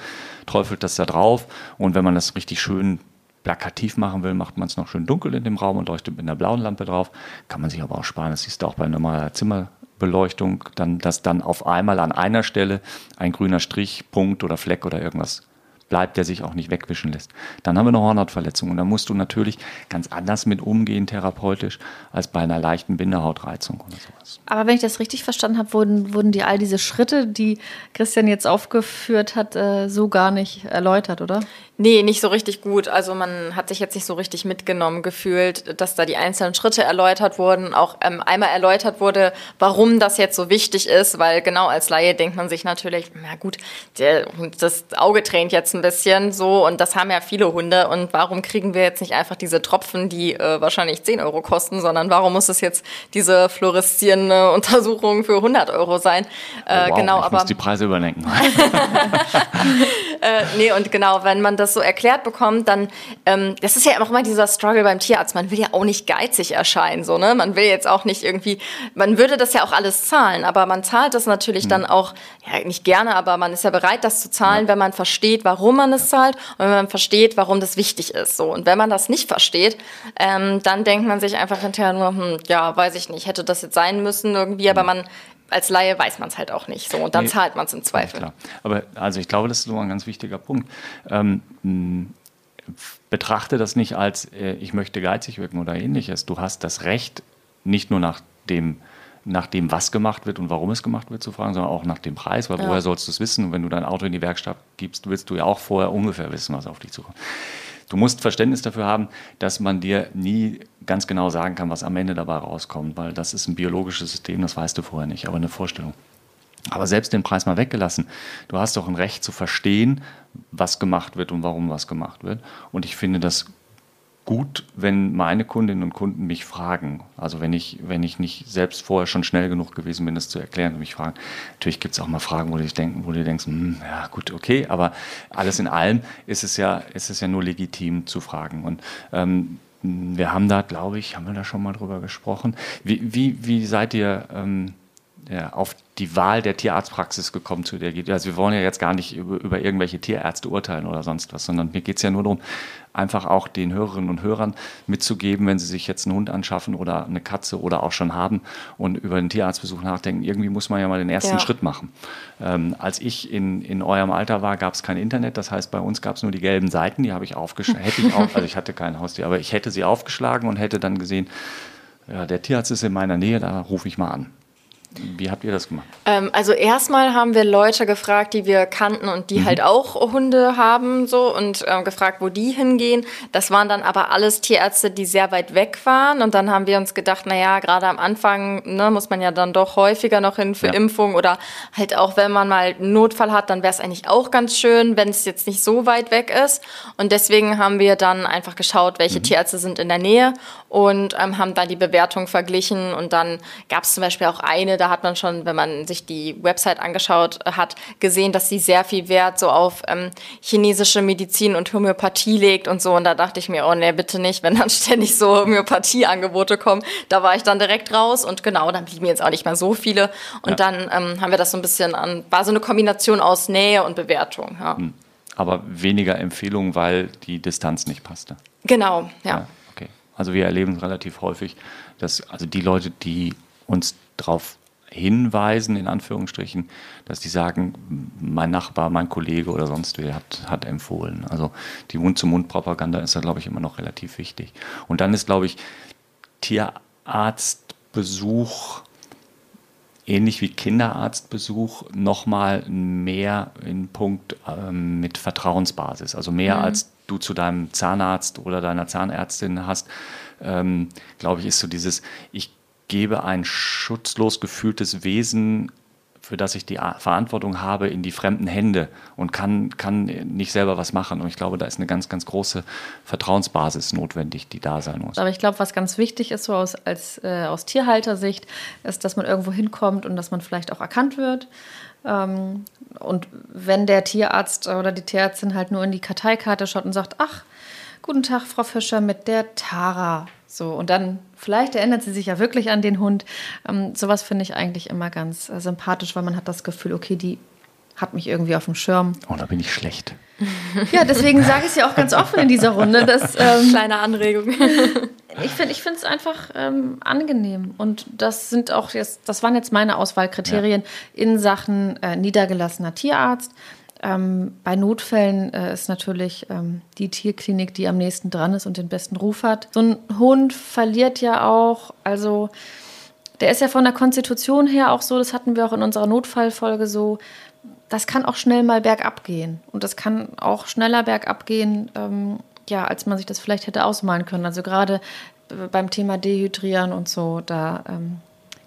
träufelt das da drauf. Und wenn man das richtig schön plakativ machen will, macht man es noch schön dunkel in dem Raum und leuchtet mit einer blauen Lampe drauf. Kann man sich aber auch sparen. Das siehst du auch bei normaler Zimmerbeleuchtung, dann, dass dann auf einmal an einer Stelle ein grüner Strich, Punkt oder Fleck oder irgendwas bleibt, der sich auch nicht wegwischen lässt. Dann haben wir eine Hornhautverletzung und da musst du natürlich ganz anders mit umgehen therapeutisch als bei einer leichten Bindehautreizung oder sowas. Aber wenn ich das richtig verstanden habe, wurden, wurden dir all diese Schritte, die Christian jetzt aufgeführt hat, äh, so gar nicht erläutert, oder? Nee, nicht so richtig gut. Also man hat sich jetzt nicht so richtig mitgenommen gefühlt, dass da die einzelnen Schritte erläutert wurden. Auch ähm, einmal erläutert wurde, warum das jetzt so wichtig ist, weil genau als Laie denkt man sich natürlich, na gut, der, das Auge tränt jetzt ein bisschen so und das haben ja viele Hunde und warum kriegen wir jetzt nicht einfach diese Tropfen, die äh, wahrscheinlich 10 Euro kosten, sondern warum muss es jetzt diese fluoreszierende Untersuchung für 100 Euro sein? Äh, oh, wow, genau, ich aber muss die Preise überdenken. äh, nee, und genau, wenn man das so erklärt bekommt, dann, ähm, das ist ja auch immer dieser Struggle beim Tierarzt. Man will ja auch nicht geizig erscheinen, so, ne? Man will jetzt auch nicht irgendwie, man würde das ja auch alles zahlen, aber man zahlt das natürlich mhm. dann auch, ja, nicht gerne, aber man ist ja bereit, das zu zahlen, ja. wenn man versteht, warum man es zahlt und wenn man versteht, warum das wichtig ist, so. Und wenn man das nicht versteht, ähm, dann denkt man sich einfach hinterher nur, hm, ja, weiß ich nicht, hätte das jetzt sein müssen irgendwie, aber mhm. man als Laie weiß man es halt auch nicht so und dann nee, zahlt man es im Zweifel. Klar. Aber also ich glaube, das ist so ein ganz wichtiger Punkt. Ähm, betrachte das nicht als, äh, ich möchte geizig wirken oder ähnliches. Du hast das Recht, nicht nur nach dem, nach dem, was gemacht wird und warum es gemacht wird, zu fragen, sondern auch nach dem Preis, weil ja. woher sollst du es wissen? Und wenn du dein Auto in die Werkstatt gibst, willst du ja auch vorher ungefähr wissen, was auf dich zukommt. Du musst Verständnis dafür haben, dass man dir nie ganz genau sagen kann, was am Ende dabei rauskommt, weil das ist ein biologisches System, das weißt du vorher nicht, aber eine Vorstellung. Aber selbst den Preis mal weggelassen, du hast doch ein Recht zu verstehen, was gemacht wird und warum was gemacht wird. Und ich finde das gut, wenn meine Kundinnen und Kunden mich fragen. Also wenn ich, wenn ich nicht selbst vorher schon schnell genug gewesen bin, das zu erklären und mich fragen. Natürlich gibt es auch mal Fragen, wo du, denken, wo du denkst, hm, ja gut, okay, aber alles in allem ist es ja, ist es ja nur legitim zu fragen. Und ähm, wir haben da, glaube ich, haben wir da schon mal drüber gesprochen. Wie, wie, wie seid ihr, ähm, ja, auf die Wahl der Tierarztpraxis gekommen, zu der geht. Also wir wollen ja jetzt gar nicht über, über irgendwelche Tierärzte urteilen oder sonst was, sondern mir geht es ja nur darum, einfach auch den Hörerinnen und Hörern mitzugeben, wenn sie sich jetzt einen Hund anschaffen oder eine Katze oder auch schon haben und über einen Tierarztbesuch nachdenken, irgendwie muss man ja mal den ersten ja. Schritt machen. Ähm, als ich in, in eurem Alter war, gab es kein Internet, das heißt, bei uns gab es nur die gelben Seiten, die habe ich aufgeschlagen, hätte ich auch, also ich hatte kein Haustier, aber ich hätte sie aufgeschlagen und hätte dann gesehen, ja, der Tierarzt ist in meiner Nähe, da rufe ich mal an. Wie habt ihr das gemacht? Ähm, also erstmal haben wir Leute gefragt, die wir kannten und die mhm. halt auch Hunde haben so und äh, gefragt, wo die hingehen. Das waren dann aber alles Tierärzte, die sehr weit weg waren und dann haben wir uns gedacht, naja, gerade am Anfang ne, muss man ja dann doch häufiger noch hin für ja. Impfung oder halt auch, wenn man mal einen Notfall hat, dann wäre es eigentlich auch ganz schön, wenn es jetzt nicht so weit weg ist. Und deswegen haben wir dann einfach geschaut, welche mhm. Tierärzte sind in der Nähe und ähm, haben dann die Bewertung verglichen und dann gab es zum Beispiel auch eine, da hat man schon, wenn man sich die Website angeschaut hat, gesehen, dass sie sehr viel Wert so auf ähm, chinesische Medizin und Homöopathie legt und so. Und da dachte ich mir, oh nee, bitte nicht, wenn dann ständig so Homöopathieangebote kommen. Da war ich dann direkt raus und genau, dann blieben jetzt auch nicht mehr so viele. Und ja. dann ähm, haben wir das so ein bisschen an, war so eine Kombination aus Nähe und Bewertung. Ja. Hm. Aber weniger Empfehlungen, weil die Distanz nicht passte. Genau, ja. ja. Also wir erleben relativ häufig, dass also die Leute, die uns darauf hinweisen, in Anführungsstrichen, dass die sagen, mein Nachbar, mein Kollege oder sonst wer hat, hat empfohlen. Also die Mund-zu-Mund-Propaganda ist da, glaube ich, immer noch relativ wichtig. Und dann ist, glaube ich, Tierarztbesuch ähnlich wie Kinderarztbesuch nochmal mehr in Punkt ähm, mit Vertrauensbasis. Also mehr mhm. als du zu deinem Zahnarzt oder deiner Zahnärztin hast, ähm, glaube ich, ist so dieses, ich gebe ein schutzlos gefühltes Wesen, für das ich die Verantwortung habe, in die fremden Hände und kann, kann nicht selber was machen. Und ich glaube, da ist eine ganz, ganz große Vertrauensbasis notwendig, die da sein muss. Aber ich glaube, was ganz wichtig ist, so aus, als, äh, aus Tierhaltersicht, ist, dass man irgendwo hinkommt und dass man vielleicht auch erkannt wird. Ähm, und wenn der Tierarzt oder die Tierärztin halt nur in die Karteikarte schaut und sagt, ach, guten Tag, Frau Fischer, mit der Tara so, und dann, vielleicht erinnert sie sich ja wirklich an den Hund. Ähm, sowas finde ich eigentlich immer ganz äh, sympathisch, weil man hat das Gefühl, okay, die hat mich irgendwie auf dem Schirm. Oh, da bin ich schlecht. Ja, deswegen sage ich es ja auch ganz offen in dieser Runde. Dass, ähm, Kleine Anregung. ich finde es einfach ähm, angenehm. Und das sind auch jetzt, das waren jetzt meine Auswahlkriterien ja. in Sachen äh, niedergelassener Tierarzt. Ähm, bei Notfällen äh, ist natürlich ähm, die Tierklinik, die am nächsten dran ist und den besten Ruf hat. So ein Hund verliert ja auch, also der ist ja von der Konstitution her auch so, das hatten wir auch in unserer Notfallfolge so, das kann auch schnell mal bergab gehen. Und das kann auch schneller bergab gehen, ähm, ja, als man sich das vielleicht hätte ausmalen können. Also gerade äh, beim Thema Dehydrieren und so, da ähm,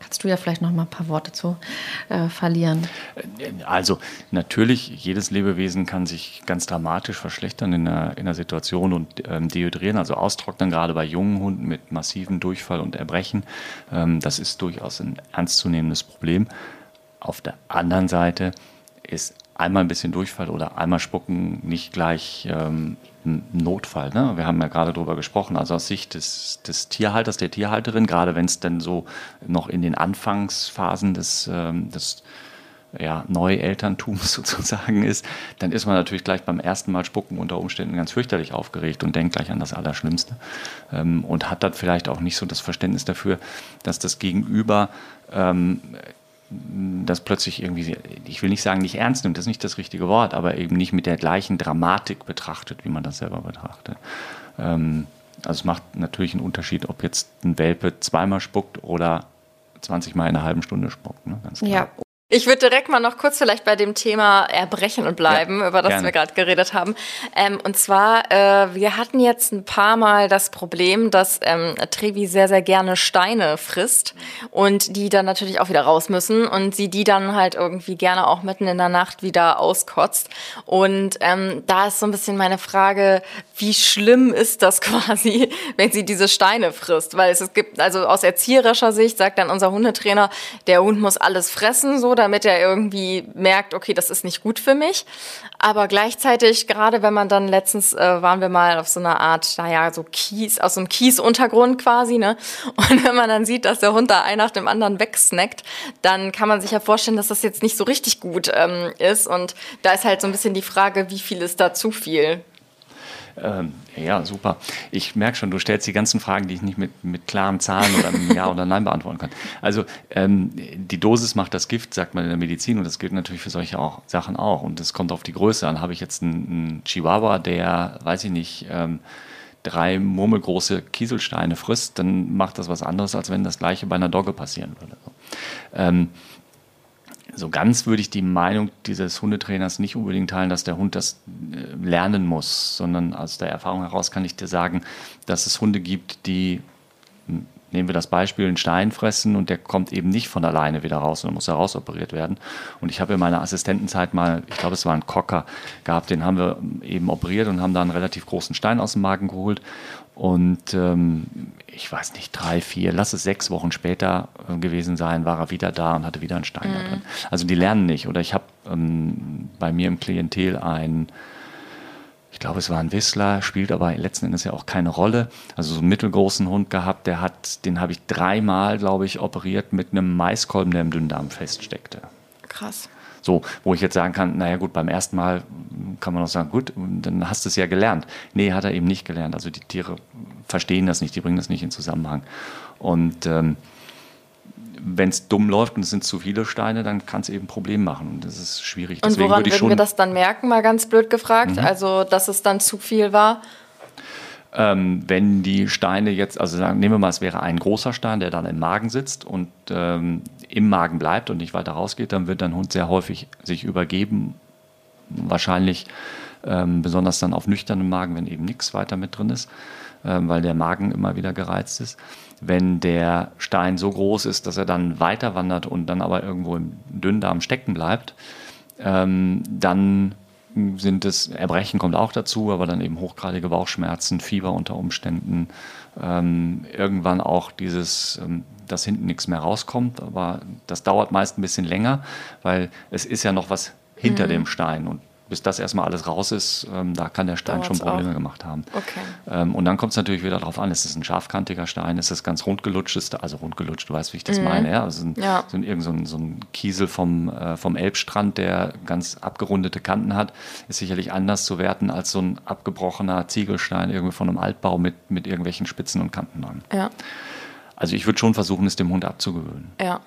Kannst du ja vielleicht noch mal ein paar Worte zu äh, verlieren? Also natürlich, jedes Lebewesen kann sich ganz dramatisch verschlechtern in einer, in einer Situation und ähm, dehydrieren, also austrocknen, gerade bei jungen Hunden mit massivem Durchfall und Erbrechen. Ähm, das ist durchaus ein ernstzunehmendes Problem. Auf der anderen Seite ist einmal ein bisschen Durchfall oder einmal spucken nicht gleich ähm, ein Notfall. Ne? Wir haben ja gerade darüber gesprochen, also aus Sicht des, des Tierhalters, der Tierhalterin, gerade wenn es denn so noch in den Anfangsphasen des, ähm, des ja, Neuelterntums sozusagen ist, dann ist man natürlich gleich beim ersten Mal spucken unter Umständen ganz fürchterlich aufgeregt und denkt gleich an das Allerschlimmste ähm, und hat dann vielleicht auch nicht so das Verständnis dafür, dass das Gegenüber ähm, das plötzlich irgendwie, ich will nicht sagen, nicht ernst nimmt, das ist nicht das richtige Wort, aber eben nicht mit der gleichen Dramatik betrachtet, wie man das selber betrachtet. Ähm, also es macht natürlich einen Unterschied, ob jetzt ein Welpe zweimal spuckt oder 20 Mal in einer halben Stunde spuckt. Ne? Ja, ich würde direkt mal noch kurz vielleicht bei dem Thema Erbrechen und bleiben, ja, über das gerne. wir gerade geredet haben. Ähm, und zwar, äh, wir hatten jetzt ein paar Mal das Problem, dass ähm, Trevi sehr, sehr gerne Steine frisst und die dann natürlich auch wieder raus müssen und sie die dann halt irgendwie gerne auch mitten in der Nacht wieder auskotzt. Und ähm, da ist so ein bisschen meine Frage, wie schlimm ist das quasi, wenn sie diese Steine frisst? Weil es, es gibt, also aus erzieherischer Sicht sagt dann unser Hundetrainer, der Hund muss alles fressen, so, damit er irgendwie merkt, okay, das ist nicht gut für mich. Aber gleichzeitig, gerade wenn man dann letztens äh, waren wir mal auf so einer Art, naja, so Kies, aus so einem Kiesuntergrund quasi, ne? Und wenn man dann sieht, dass der Hund da ein nach dem anderen wegsnackt, dann kann man sich ja vorstellen, dass das jetzt nicht so richtig gut ähm, ist. Und da ist halt so ein bisschen die Frage, wie viel ist da zu viel? Ähm, ja, super. Ich merke schon, du stellst die ganzen Fragen, die ich nicht mit, mit klaren Zahlen oder mit Ja oder Nein beantworten kann. Also ähm, die Dosis macht das Gift, sagt man in der Medizin, und das gilt natürlich für solche auch, Sachen auch. Und es kommt auf die Größe an. Habe ich jetzt einen, einen Chihuahua, der, weiß ich nicht, ähm, drei murmelgroße Kieselsteine frisst, dann macht das was anderes, als wenn das gleiche bei einer Dogge passieren würde. Ähm, so ganz würde ich die Meinung dieses Hundetrainers nicht unbedingt teilen, dass der Hund das äh, lernen muss, sondern aus der Erfahrung heraus kann ich dir sagen, dass es Hunde gibt, die, hm, nehmen wir das Beispiel, einen Stein fressen und der kommt eben nicht von alleine wieder raus, sondern muss herausoperiert werden. Und ich habe in meiner Assistentenzeit mal, ich glaube, es war ein Cocker gehabt, den haben wir eben operiert und haben da einen relativ großen Stein aus dem Magen geholt. Und ähm, ich weiß nicht, drei, vier, lass es sechs Wochen später äh, gewesen sein, war er wieder da und hatte wieder einen Stein mhm. da drin. Also die lernen nicht. Oder ich habe ähm, bei mir im Klientel einen, ich glaube, es war ein Whistler, spielt aber letzten Endes ja auch keine Rolle. Also so einen mittelgroßen Hund gehabt, der hat, den habe ich dreimal, glaube ich, operiert mit einem Maiskolben, der im Dünndarm feststeckte. Krass. So, wo ich jetzt sagen kann, naja gut, beim ersten Mal kann man auch sagen, gut, dann hast du es ja gelernt. Nee, hat er eben nicht gelernt. Also die Tiere verstehen das nicht, die bringen das nicht in Zusammenhang. Und ähm, wenn es dumm läuft und es sind zu viele Steine, dann kann es eben Probleme machen. Und das ist schwierig. Und Deswegen woran würde ich würden wir das dann merken, mal ganz blöd gefragt? Mhm. Also, dass es dann zu viel war? Ähm, wenn die Steine jetzt, also sagen, nehmen wir mal, es wäre ein großer Stein, der dann im Magen sitzt und ähm, im Magen bleibt und nicht weiter rausgeht, dann wird dein Hund sehr häufig sich übergeben. Wahrscheinlich ähm, besonders dann auf nüchternem Magen, wenn eben nichts weiter mit drin ist, ähm, weil der Magen immer wieder gereizt ist. Wenn der Stein so groß ist, dass er dann weiter wandert und dann aber irgendwo im Dünndarm stecken bleibt, ähm, dann sind es, Erbrechen kommt auch dazu, aber dann eben hochgradige Bauchschmerzen, Fieber unter Umständen, ähm, irgendwann auch dieses, ähm, dass hinten nichts mehr rauskommt, aber das dauert meist ein bisschen länger, weil es ist ja noch was hinter mhm. dem Stein und bis das erstmal alles raus ist, ähm, da kann der Stein Dauert's schon Probleme auch. gemacht haben. Okay. Ähm, und dann kommt es natürlich wieder darauf an, ist es ein scharfkantiger Stein, ist es ganz rundgelutscht, also rundgelutscht, du weißt, wie ich das mhm. meine, ja? Also ein, ja. So, ein, irgend so, ein, so ein Kiesel vom, äh, vom Elbstrand, der ganz abgerundete Kanten hat, ist sicherlich anders zu werten als so ein abgebrochener Ziegelstein irgendwie von einem Altbau mit, mit irgendwelchen Spitzen und Kanten dran. Ja. Also ich würde schon versuchen, es dem Hund abzugewöhnen. Ja.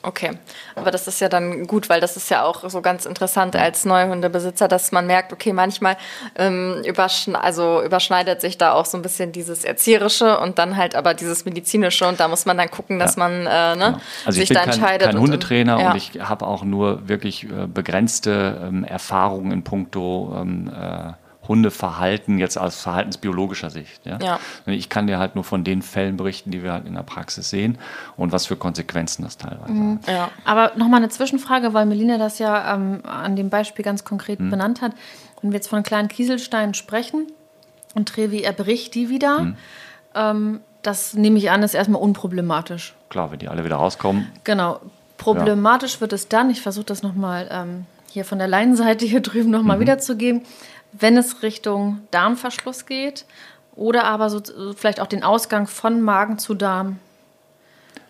Okay, aber das ist ja dann gut, weil das ist ja auch so ganz interessant als Neuhundebesitzer, dass man merkt, okay, manchmal ähm, überschn also überschneidet sich da auch so ein bisschen dieses Erzieherische und dann halt aber dieses Medizinische und da muss man dann gucken, dass ja. man äh, ne, genau. also sich da kein, entscheidet. Ich bin kein Hundetrainer und, ja. und ich habe auch nur wirklich äh, begrenzte ähm, Erfahrungen in puncto ähm, äh, Hundeverhalten jetzt aus verhaltensbiologischer Sicht. Ja? ja? Ich kann dir halt nur von den Fällen berichten, die wir halt in der Praxis sehen und was für Konsequenzen das teilweise mhm. hat. Ja. Aber nochmal eine Zwischenfrage, weil Melina das ja ähm, an dem Beispiel ganz konkret mhm. benannt hat. Wenn wir jetzt von kleinen Kieselsteinen sprechen und Trevi erbricht die wieder, mhm. ähm, das nehme ich an, ist erstmal unproblematisch. Klar, wenn die alle wieder rauskommen. Genau. Problematisch ja. wird es dann, ich versuche das nochmal ähm, hier von der Leinenseite hier drüben nochmal mhm. wiederzugeben, wenn es Richtung Darmverschluss geht oder aber so, vielleicht auch den Ausgang von Magen zu Darm.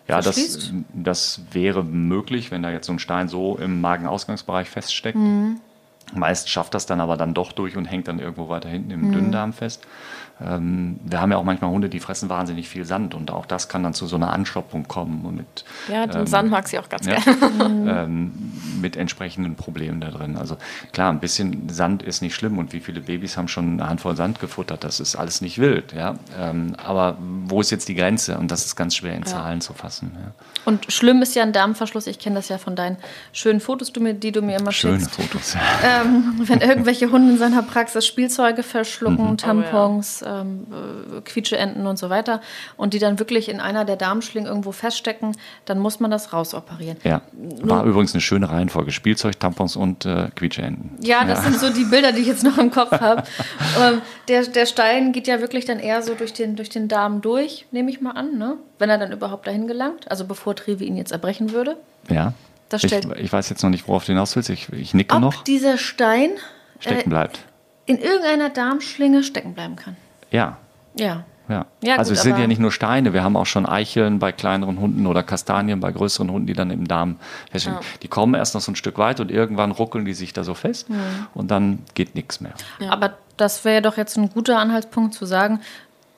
Ja, das, das wäre möglich, wenn da jetzt so ein Stein so im Magenausgangsbereich feststeckt. Mhm. Meist schafft das dann aber dann doch durch und hängt dann irgendwo weiter hinten im mhm. Dünndarm fest. Ähm, wir haben ja auch manchmal Hunde, die fressen wahnsinnig viel Sand und auch das kann dann zu so einer Anschoppung kommen. Und mit, ja, den ähm, Sand mag sie auch ganz ja, gerne. ähm, mit entsprechenden Problemen da drin. Also klar, ein bisschen Sand ist nicht schlimm und wie viele Babys haben schon eine Handvoll Sand gefuttert, das ist alles nicht wild. Ja? Ähm, aber wo ist jetzt die Grenze? Und das ist ganz schwer in ja. Zahlen zu fassen. Ja. Und schlimm ist ja ein Darmverschluss, ich kenne das ja von deinen schönen Fotos, die du mir immer Schöne schickst. Schöne Fotos. Ähm, wenn irgendwelche Hunde in seiner Praxis Spielzeuge verschlucken, mhm. Tampons, oh, ähm, äh, Quietscheenten und so weiter und die dann wirklich in einer der Darmschlingen irgendwo feststecken, dann muss man das rausoperieren. Ja, war Nun, übrigens eine schöne Reihenfolge. Spielzeug, Tampons und äh, Quietscheenten. Ja, das ja. sind so die Bilder, die ich jetzt noch im Kopf habe. ähm, der, der Stein geht ja wirklich dann eher so durch den, durch den Darm durch, nehme ich mal an, ne? wenn er dann überhaupt dahin gelangt, also bevor Trevi ihn jetzt erbrechen würde. Ja. Das Ich, stellt ich weiß jetzt noch nicht, worauf du hinaus willst. Ich, ich nicke Ob noch. dieser Stein Stecken bleibt. in irgendeiner Darmschlinge stecken bleiben kann. Ja, Ja. ja. Ja, also gut, es sind ja nicht nur Steine, wir haben auch schon Eicheln bei kleineren Hunden oder Kastanien bei größeren Hunden, die dann im Darm feststehen. Die kommen erst noch so ein Stück weit und irgendwann ruckeln die sich da so fest und dann geht nichts mehr. Aber das wäre doch jetzt ein guter Anhaltspunkt zu sagen,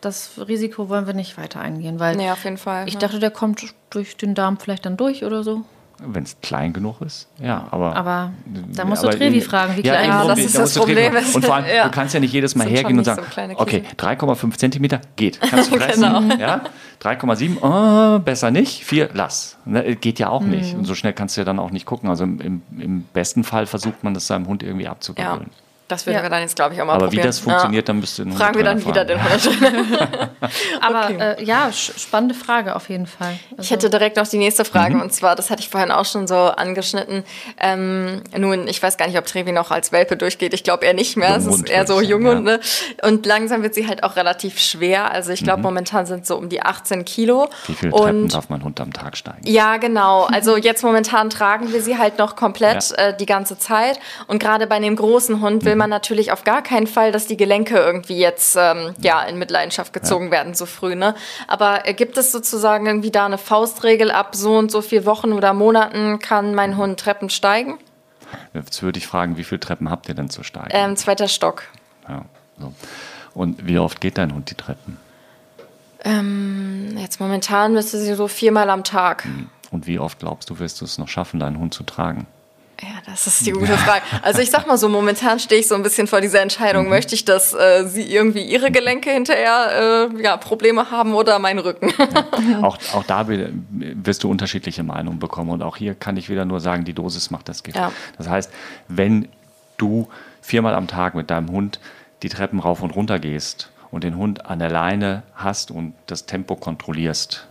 das Risiko wollen wir nicht weiter eingehen, weil Nee, auf jeden Fall. ich ja. dachte, der kommt durch den Darm vielleicht dann durch oder so. Wenn es klein genug ist, ja, aber. Aber da musst du aber Trevi in- fragen, wie ja, klein Ja, das da ist das du Trevi Problem. Und vor allem, Ja. du kannst ja nicht jedes Mal Sind hergehen und sagen, so okay, Kissen. 3,5 Zentimeter geht, kannst du fressen. Genau. ja? 3,7, oh, besser nicht, 4, lass. Ne, geht ja auch Mhm. nicht. Und so schnell kannst du ja dann auch nicht gucken. Also im, im, besten Fall versucht man das seinem Hund irgendwie Ja, abzugewöhnen. Das würden Ja. wir dann jetzt, glaube ich, auch mal Aber probieren. wie das funktioniert, ja. dann müsst ihr den Fragen wir dann wieder Hundetrainer den Hundetrainer. Aber Okay. äh, ja, spannende Frage auf jeden Fall. Also, Ich hätte direkt noch die nächste Frage Mhm. und zwar, das hatte ich vorhin auch schon so angeschnitten. Ähm, nun, ich weiß gar nicht, ob Trevi noch als Welpe durchgeht. Ich glaube eher nicht mehr. es ist eher so ich sagen, Junghund. Ne? Und langsam wird sie halt auch relativ schwer. Also ich glaube, momentan sind es so um die 18 Kilo. Mhm. Wie viele Treppen und darf mein Hund am Tag steigen? ja, genau. Also jetzt momentan tragen wir sie halt noch komplett Ja. äh, die ganze Zeit. Und gerade bei einem großen Hund will man natürlich auf gar keinen Fall, dass die Gelenke irgendwie jetzt ähm, ja in Mitleidenschaft gezogen werden so früh. Ne? Aber äh, gibt es sozusagen irgendwie da eine Faustregel ab so und so vier Wochen oder Monaten kann mein Hund Treppen steigen? Jetzt würde ich fragen, wie viele Treppen habt ihr denn zu steigen? Ähm, zweiter Stock. Ja, so. Und wie oft geht dein Hund die Treppen? Ähm, jetzt momentan müsste sie so viermal am Tag. Und wie oft glaubst du, wirst du es noch schaffen, deinen Hund zu tragen? Ja, das ist die gute Frage. Also ich sag mal so, momentan stehe ich so ein bisschen vor dieser Entscheidung. Mhm. Möchte ich, dass äh, sie irgendwie ihre Gelenke hinterher äh, ja, Probleme haben oder meinen Rücken? Auch, auch da wirst du unterschiedliche Meinungen bekommen. Und auch hier kann ich wieder nur sagen, die Dosis macht das Gift. Ja. Das heißt, wenn du viermal am Tag mit deinem Hund die Treppen rauf und runter gehst und den Hund an der Leine hast und das Tempo kontrollierst,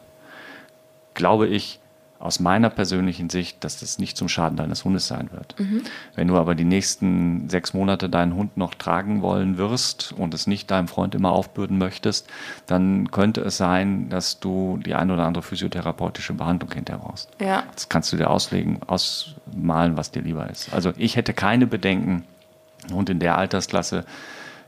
glaube ich aus meiner persönlichen Sicht, dass das nicht zum Schaden deines Hundes sein wird. Wenn du aber die nächsten sechs Monate deinen Hund noch tragen wollen wirst und es nicht deinem Freund immer aufbürden möchtest, dann könnte es sein, dass du die ein oder andere physiotherapeutische Behandlung hinterher brauchst. Ja. Das kannst du dir auslegen, ausmalen, was dir lieber ist. Also ich hätte keine Bedenken, einen Hund in der Altersklasse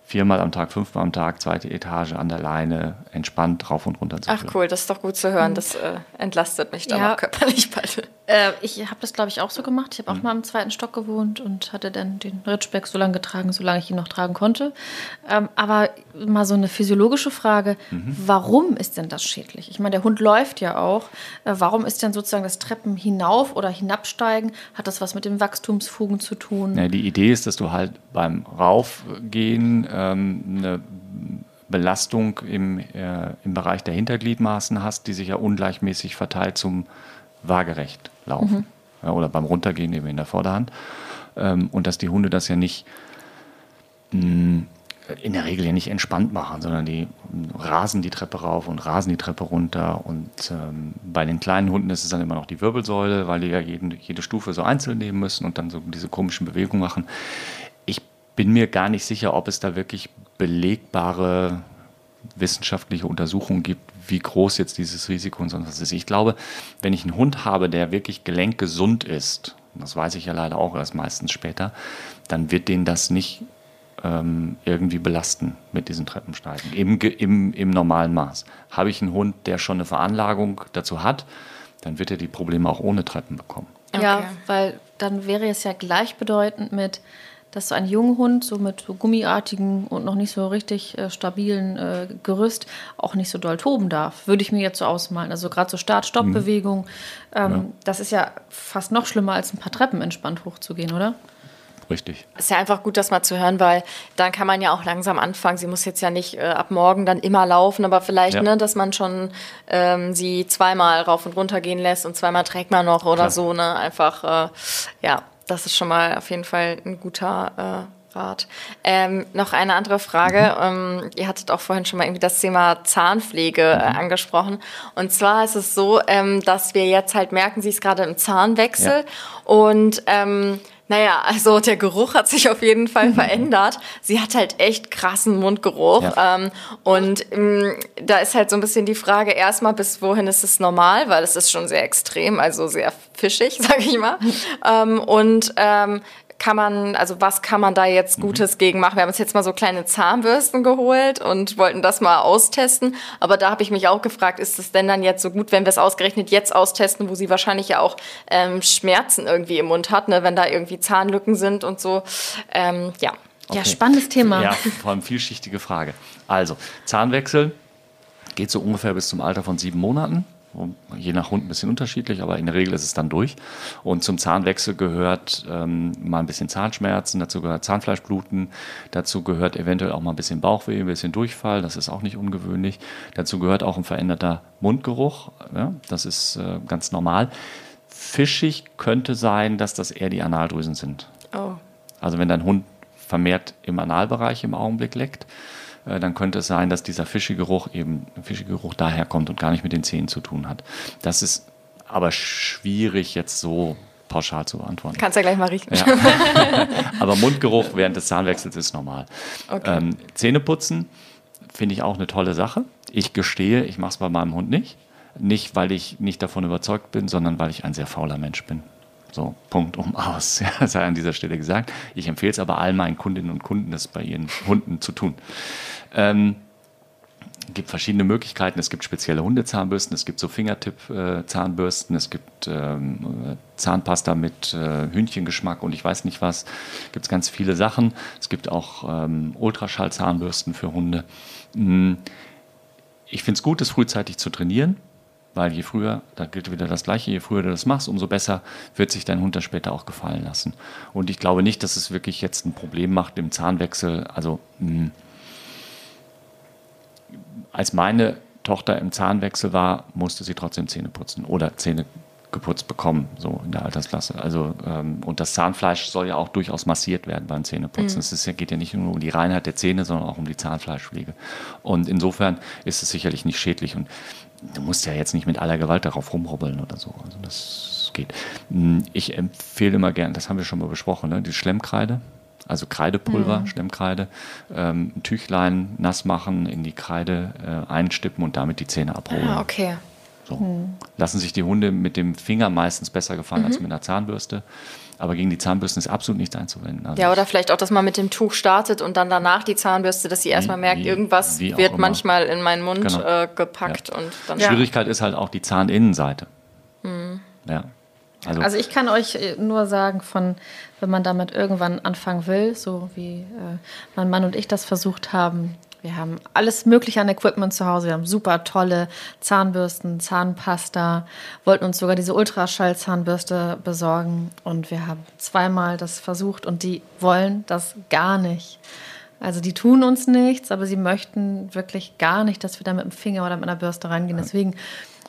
viermal am Tag, fünfmal am Tag, zweite Etage an der Leine, entspannt rauf und runter zu Ach führen. cool, das ist doch gut zu hören. Das äh, entlastet mich dann Ja. auch körperlich bald. Äh, ich habe das, glaube ich, auch so gemacht. Ich habe auch mal im zweiten Stock gewohnt und hatte dann den Ritschbeck so lange getragen, solange ich ihn noch tragen konnte. Ähm, aber mal so eine physiologische Frage: Warum ist denn das schädlich? Ich meine, der Hund läuft ja auch. Äh, warum ist denn sozusagen das Treppen hinauf oder hinabsteigen? Hat das was mit den Wachstumsfugen zu tun? Ja, die Idee ist, dass du halt beim Raufgehen ähm, eine Belastung im, äh, im Bereich der Hintergliedmaßen hast, die sich ja ungleichmäßig verteilt zum waagerecht laufen. Ja, oder beim Runtergehen eben in der Vorderhand. Ähm, und dass die Hunde das ja nicht mh, in der Regel ja nicht entspannt machen, sondern die rasen die Treppe rauf und rasen die Treppe runter. Und ähm, bei den kleinen Hunden ist es dann immer noch die Wirbelsäule, weil die ja jeden, jede Stufe so einzeln nehmen müssen und dann so diese komischen Bewegungen machen. Ich bin mir gar nicht sicher, ob es da wirklich belegbare wissenschaftliche Untersuchungen gibt, wie groß jetzt dieses Risiko und sonst was ist. Ich glaube, wenn ich einen Hund habe, der wirklich gelenkgesund ist, das weiß ich ja leider auch erst meistens später, dann wird den das nicht ähm, irgendwie belasten mit diesen Treppensteigen, im, im, im normalen Maß. Habe ich einen Hund, der schon eine Veranlagung dazu hat, dann wird er die Probleme auch ohne Treppen bekommen. Ja, Okay. weil dann wäre es ja gleichbedeutend mit, dass so ein junger Hund so mit so gummiartigen und noch nicht so richtig äh, stabilen äh, Gerüst auch nicht so doll toben darf. Würde ich mir jetzt so ausmalen. Also gerade so Start-Stopp-Bewegung, ähm, das ist ja fast noch schlimmer, als ein paar Treppen entspannt hochzugehen, oder? Richtig. Ist ja einfach gut, das mal zu hören, weil dann kann man ja auch langsam anfangen. Sie muss jetzt ja nicht äh, ab morgen dann immer laufen, aber vielleicht, Ja. ne, dass man schon ähm, sie zweimal rauf und runter gehen lässt und zweimal trägt man noch oder Klar. so, ne? Einfach, äh, ja, das ist schon mal auf jeden Fall ein guter äh, Rat. Ähm, noch eine andere Frage. Ähm, ihr hattet auch vorhin schon mal irgendwie das Thema Zahnpflege äh, angesprochen. Und zwar ist es so, ähm, dass wir jetzt halt merken, sie ist gerade im Zahnwechsel und ähm, Naja, also der Geruch hat sich auf jeden Fall verändert. Sie hat halt echt krassen Mundgeruch. Ja. Ähm, und ähm, da ist halt so ein bisschen die Frage, erstmal bis wohin ist es normal, weil es ist schon sehr extrem, also sehr fischig, sag ich mal. ähm, und ähm, kann man, also was kann man da jetzt mhm. Gutes mhm. gegen machen? Wir haben uns jetzt mal so kleine Zahnbürsten geholt und wollten das mal austesten. Aber da habe ich mich auch gefragt, ist es denn dann jetzt so gut, wenn wir es ausgerechnet jetzt austesten, wo sie wahrscheinlich ja auch ähm, Schmerzen irgendwie im Mund hat, ne? wenn da irgendwie Zahnlücken sind und so. Ähm, ja. Okay. Ja, spannendes Thema. Ja, vor allem vielschichtige Frage. Also, Zahnwechsel geht so ungefähr bis zum Alter von sieben Monaten. Je nach Hund ein bisschen unterschiedlich, aber in der Regel ist es dann durch. Und zum Zahnwechsel gehört ähm, mal ein bisschen Zahnschmerzen, dazu gehört Zahnfleischbluten, dazu gehört eventuell auch mal ein bisschen Bauchweh, ein bisschen Durchfall, das ist auch nicht ungewöhnlich. Dazu gehört auch ein veränderter Mundgeruch, ja, das ist äh, ganz normal. Fischig könnte sein, dass das eher die Analdrüsen sind. Oh. Also wenn dein Hund vermehrt im Analbereich im Augenblick leckt, äh, dann könnte es sein, dass dieser Fischegeruch eben Fischegeruch daherkommt und gar nicht mit den Zähnen zu tun hat. Das ist aber schwierig jetzt so pauschal zu beantworten. Kannst ja gleich mal riechen. Ja. aber Mundgeruch während des Zahnwechsels ist normal. Okay. Ähm, Zähneputzen finde ich auch eine tolle Sache. Ich gestehe, ich mache es bei meinem Hund nicht. Nicht, weil ich nicht davon überzeugt bin, sondern weil ich ein sehr fauler Mensch bin. So, Punkt um aus, ja, sei an dieser Stelle gesagt. Ich empfehle es aber allen meinen Kundinnen und Kunden, das bei ihren Hunden zu tun. Ähm, gibt verschiedene Möglichkeiten. Es gibt spezielle Hundezahnbürsten, es gibt so Fingertip-Zahnbürsten, es gibt ähm, Zahnpasta mit äh, Hühnchengeschmack und ich weiß nicht was. Es gibt ganz viele Sachen. Es gibt auch ähm, Ultraschallzahnbürsten für Hunde. Hm, ich finde es gut, das frühzeitig zu trainieren. Weil je früher, da gilt wieder das Gleiche, je früher du das machst, umso besser wird sich dein Hund das später auch gefallen lassen. Und ich glaube nicht, dass es wirklich jetzt ein Problem macht im Zahnwechsel. Also mh, hm, als meine Tochter im Zahnwechsel war, musste sie trotzdem Zähne putzen oder Zähne geputzt bekommen, so in der Altersklasse. Also ähm, und das Zahnfleisch soll ja auch durchaus massiert werden beim Zähneputzen. Mhm. Es ist, geht ja nicht nur um die Reinheit der Zähne, sondern auch um die Zahnfleischpflege. Und insofern ist es sicherlich nicht schädlich. Und du musst ja jetzt nicht mit aller Gewalt darauf rumrubbeln oder so. Also das geht. Hm, ich empfehle immer gerne, das haben wir schon mal besprochen, ne? die Schlemmkreide. Also Kreidepulver, mhm. Schlemmkreide, ähm, ein Tüchlein nass machen, in die Kreide äh, einstippen und damit die Zähne abholen. Ah, okay. So. Mhm. Lassen sich die Hunde mit dem Finger meistens besser gefallen mhm. als mit einer Zahnbürste. Aber gegen die Zahnbürsten ist absolut nichts einzuwenden. Also ja, oder vielleicht auch, dass man mit dem Tuch startet und dann danach die Zahnbürste, dass sie erstmal merkt, wie, irgendwas wie wird manchmal in meinen Mund genau. äh, gepackt. Ja. Und dann Schwierigkeit ist halt auch die Zahninnenseite. Mhm. Ja. Also, also, ich kann euch äh, nur sagen, von wenn man damit irgendwann anfangen will, so wie äh, mein Mann und ich das versucht haben, wir haben alles Mögliche an Equipment zu Hause. Wir haben super tolle Zahnbürsten, Zahnpasta, wollten uns sogar diese Ultraschallzahnbürste besorgen. Und wir haben zweimal das versucht und die wollen das gar nicht. Also die tun uns nichts, aber sie möchten wirklich gar nicht, dass wir da mit dem Finger oder mit einer Bürste reingehen. Deswegen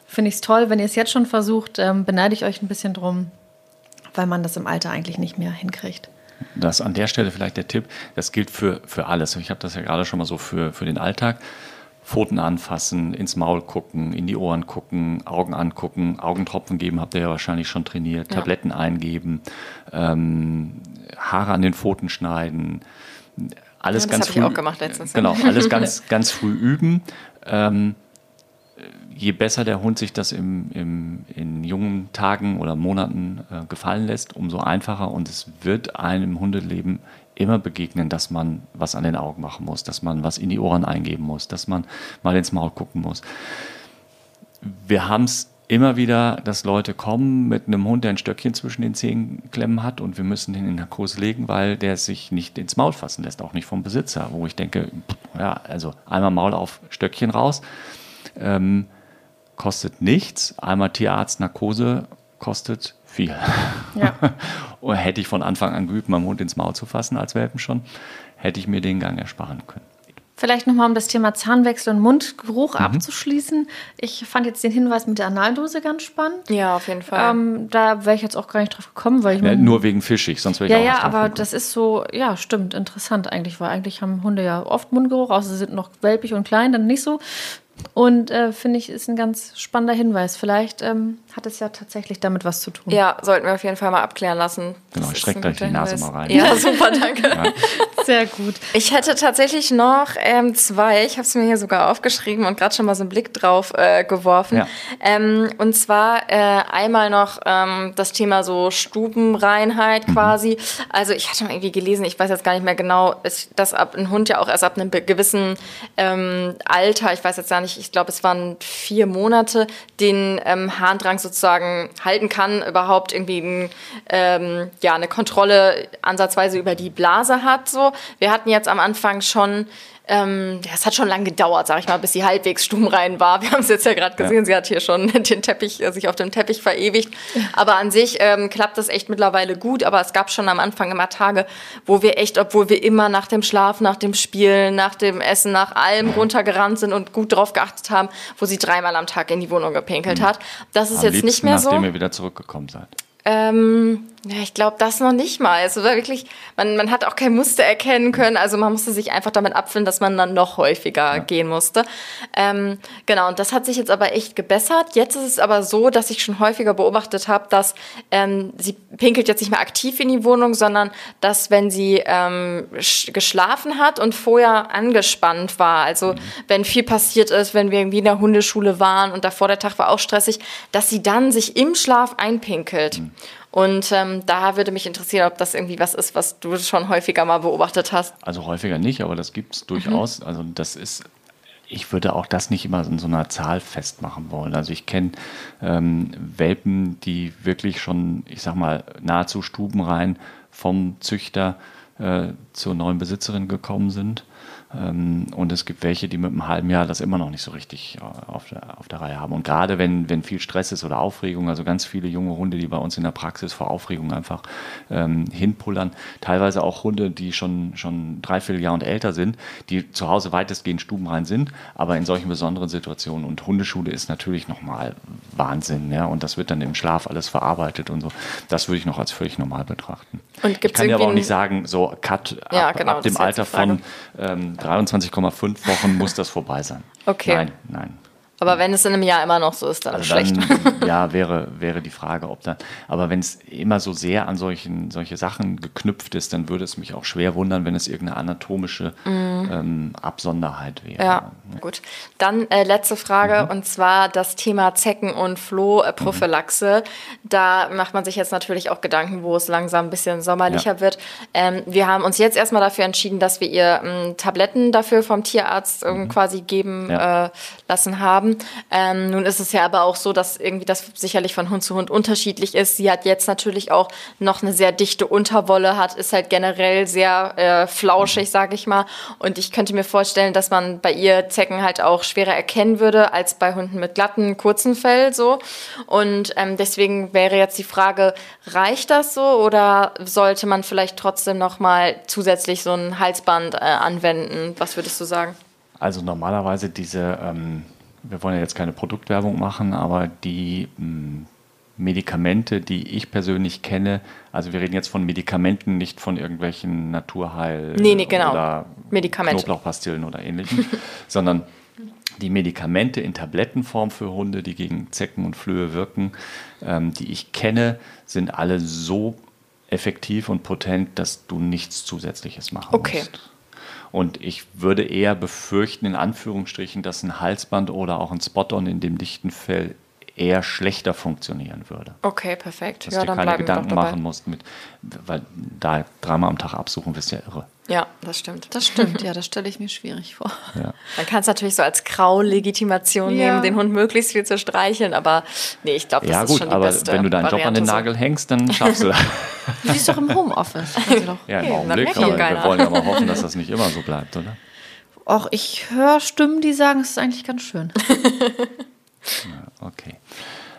finde ich es toll, wenn ihr es jetzt schon versucht, ähm, beneide ich euch ein bisschen drum, weil man das im Alter eigentlich nicht mehr hinkriegt. Das an der Stelle vielleicht der Tipp, das gilt für, für alles. Ich habe das ja gerade schon mal so für, für den Alltag. Pfoten anfassen, ins Maul gucken, in die Ohren gucken, Augen angucken, Augentropfen geben, habt ihr ja wahrscheinlich schon trainiert, ja. Tabletten eingeben, ähm, Haare an den Pfoten schneiden, alles ja, das ganz früh. Ich auch gemacht letztens. Genau, alles ganz, ganz früh üben. Ähm, je besser der Hund sich das im, im, in jungen Tagen oder Monaten äh, gefallen lässt, umso einfacher. Und es wird einem Hundeleben immer begegnen, dass man was an den Augen machen muss, dass man was in die Ohren eingeben muss, dass man mal ins Maul gucken muss. Wir haben es immer wieder, dass Leute kommen mit einem Hund, der ein Stöckchen zwischen den Zehen klemmen hat und wir müssen den in Narkose legen, weil der sich nicht ins Maul fassen lässt, auch nicht vom Besitzer, wo ich denke, ja, also einmal Maul auf Stöckchen raus. Ähm, kostet nichts. Einmal Tierarzt, Narkose kostet viel. Ja. Und hätte ich von Anfang an geübt, meinem Hund ins Maul zu fassen als Welpen schon, hätte ich mir den Gang ersparen können. Vielleicht nochmal, um das Thema Zahnwechsel und Mundgeruch mhm. abzuschließen. Ich fand jetzt den Hinweis mit der Analdose ganz spannend. Ja, auf jeden Fall. Ähm, da wäre ich jetzt auch gar nicht drauf gekommen, weil ich. Ja, nur wegen fischig, sonst wäre ich ja, auch Ja, ja, aber gekommen. das ist so, ja, stimmt, interessant eigentlich, weil eigentlich haben Hunde ja oft Mundgeruch, außer sie sind noch welpig und klein, dann nicht so. Und äh, finde ich, ist ein ganz spannender Hinweis. Vielleicht ähm, hat es ja tatsächlich damit was zu tun. Ja, sollten wir auf jeden Fall mal abklären lassen. Genau, ich streckt euch die Nase mal rein. Ja, super, danke. Ja. Sehr gut. Ich hätte tatsächlich noch ähm, zwei, ich habe es mir hier sogar aufgeschrieben und gerade schon mal so einen Blick drauf äh, geworfen. Ja. Ähm, und zwar äh, einmal noch ähm, das Thema so Stubenreinheit mhm. quasi. Also ich hatte mal irgendwie gelesen, ich weiß jetzt gar nicht mehr genau, dass ab ein Hund ja auch erst ab einem gewissen ähm, Alter, ich weiß jetzt gar nicht, ich glaube es waren vier Monate, den ähm, Harndrang sozusagen halten kann, überhaupt irgendwie ein, ähm, ja, eine Kontrolle ansatzweise über die Blase hat. So. Wir hatten jetzt am Anfang schon ähm, ja, es hat schon lange gedauert, sag ich mal, bis sie halbwegs stummrein war. Wir haben es jetzt ja gerade gesehen, ja. sie hat hier schon den Teppich, äh, sich auf dem Teppich verewigt. Aber an sich ähm, klappt das echt mittlerweile gut. Aber es gab schon am Anfang immer Tage, wo wir echt, obwohl wir immer nach dem Schlaf, nach dem Spielen, nach dem Essen, nach allem runtergerannt sind und gut drauf geachtet haben, wo sie dreimal am Tag in die Wohnung gepinkelt mhm. hat. Das ist am jetzt nicht mehr so. Nachdem ihr wieder zurückgekommen seid. Ähm, ja, ich glaube, das noch nicht mal. Es war wirklich, man, man hat auch kein Muster erkennen können. Also man musste sich einfach damit abfinden, dass man dann noch häufiger ja. gehen musste. Ähm, genau, und das hat sich jetzt aber echt gebessert. Jetzt ist es aber so, dass ich schon häufiger beobachtet habe, dass ähm, sie pinkelt jetzt nicht mehr aktiv in die Wohnung, sondern dass wenn sie ähm, geschlafen hat und vorher angespannt war, also mhm. wenn viel passiert ist, wenn wir irgendwie in der Hundeschule waren und davor der Tag war auch stressig, dass sie dann sich im Schlaf einpinkelt. Mhm. Und ähm, da würde mich interessieren, ob das irgendwie was ist, was du schon häufiger mal beobachtet hast. Also häufiger nicht, aber das gibt es durchaus. Mhm. Also das ist, ich würde auch das nicht immer in so einer Zahl festmachen wollen. Also ich kenne ähm, Welpen, die wirklich schon, ich sag mal, nahezu stubenrein vom Züchter äh, zur neuen Besitzerin gekommen sind. Ähm, und es gibt welche, die mit einem halben Jahr das immer noch nicht so richtig äh, auf der, auf der Reihe haben. Und gerade wenn, wenn viel Stress ist oder Aufregung, also ganz viele junge Hunde, die bei uns in der Praxis vor Aufregung einfach ähm, hinpullern, teilweise auch Hunde, die schon, schon drei, vier Jahre und älter sind, die zu Hause weitestgehend stubenrein sind, aber in solchen besonderen Situationen. Und Hundeschule ist natürlich nochmal Wahnsinn. Ja? Und das wird dann im Schlaf alles verarbeitet und so. Das würde ich noch als völlig normal betrachten. Und ich kann ja aber auch nicht sagen, so Cut ja, ab, genau, ab dem Alter von ähm, 23,5 Wochen muss das vorbei sein. Okay. Nein, nein. Aber wenn es in einem Jahr immer noch so ist, dann also schlecht. Dann, ja, wäre, wäre die Frage, ob dann. Aber wenn es immer so sehr an solchen, solche Sachen geknüpft ist, dann würde es mich auch schwer wundern, wenn es irgendeine anatomische mm. ähm, Absonderheit wäre. Ja, gut. Dann äh, letzte Frage mhm. und zwar das Thema Zecken- und Flohprophylaxe. Mhm. Da macht man sich jetzt natürlich auch Gedanken, wo es langsam ein bisschen sommerlicher ja. wird. Ähm, wir haben uns jetzt erstmal dafür entschieden, dass wir ihr ähm, Tabletten dafür vom Tierarzt ähm, mhm. quasi geben ja. äh, lassen haben. Ähm, nun ist es ja aber auch so, dass irgendwie das sicherlich von Hund zu Hund unterschiedlich ist. Sie hat jetzt natürlich auch noch eine sehr dichte Unterwolle, hat ist halt generell sehr äh, flauschig, sage ich mal. Und ich könnte mir vorstellen, dass man bei ihr Zecken halt auch schwerer erkennen würde als bei Hunden mit glatten, kurzen Fell so. Und ähm, deswegen wäre jetzt die Frage, reicht das so oder sollte man vielleicht trotzdem noch mal zusätzlich so ein Halsband äh, anwenden? Was würdest du sagen? Also normalerweise diese ähm, wir wollen ja jetzt keine Produktwerbung machen, aber die mh, hm, Medikamente, die ich persönlich kenne, also wir reden jetzt von Medikamenten, nicht von irgendwelchen Naturheil- nee, nee, genau. oder. Knoblauchpastillen oder ähnlichem, sondern die Medikamente in Tablettenform für Hunde, die gegen Zecken und Flöhe wirken, ähm, die ich kenne, sind alle so effektiv und potent, dass du nichts Zusätzliches machen okay. musst. Und ich würde eher befürchten, in Anführungsstrichen, dass ein Halsband oder auch ein Spot-on in dem dichten Fell eher schlechter funktionieren würde. Okay, perfekt. Dass ja, du keine Gedanken machen musst, mit, weil da dreimal am Tag absuchen, bist ja irre. Ja, das stimmt. Das stimmt, ja, das stelle ich mir schwierig vor. Ja. Man kann es natürlich so als Grau-Legitimation ja. nehmen, den Hund möglichst viel zu streicheln, aber nee, ich glaube, das ja, ist gut, schon die aber beste wenn du deinen Job an den Nagel hängst, dann schaffst du das. Du bist doch im Homeoffice. ja, im Augenblick, aber wir wollen ja mal hoffen, dass das nicht immer so bleibt, oder? Och, ich höre Stimmen, die sagen, es ist eigentlich ganz schön. okay.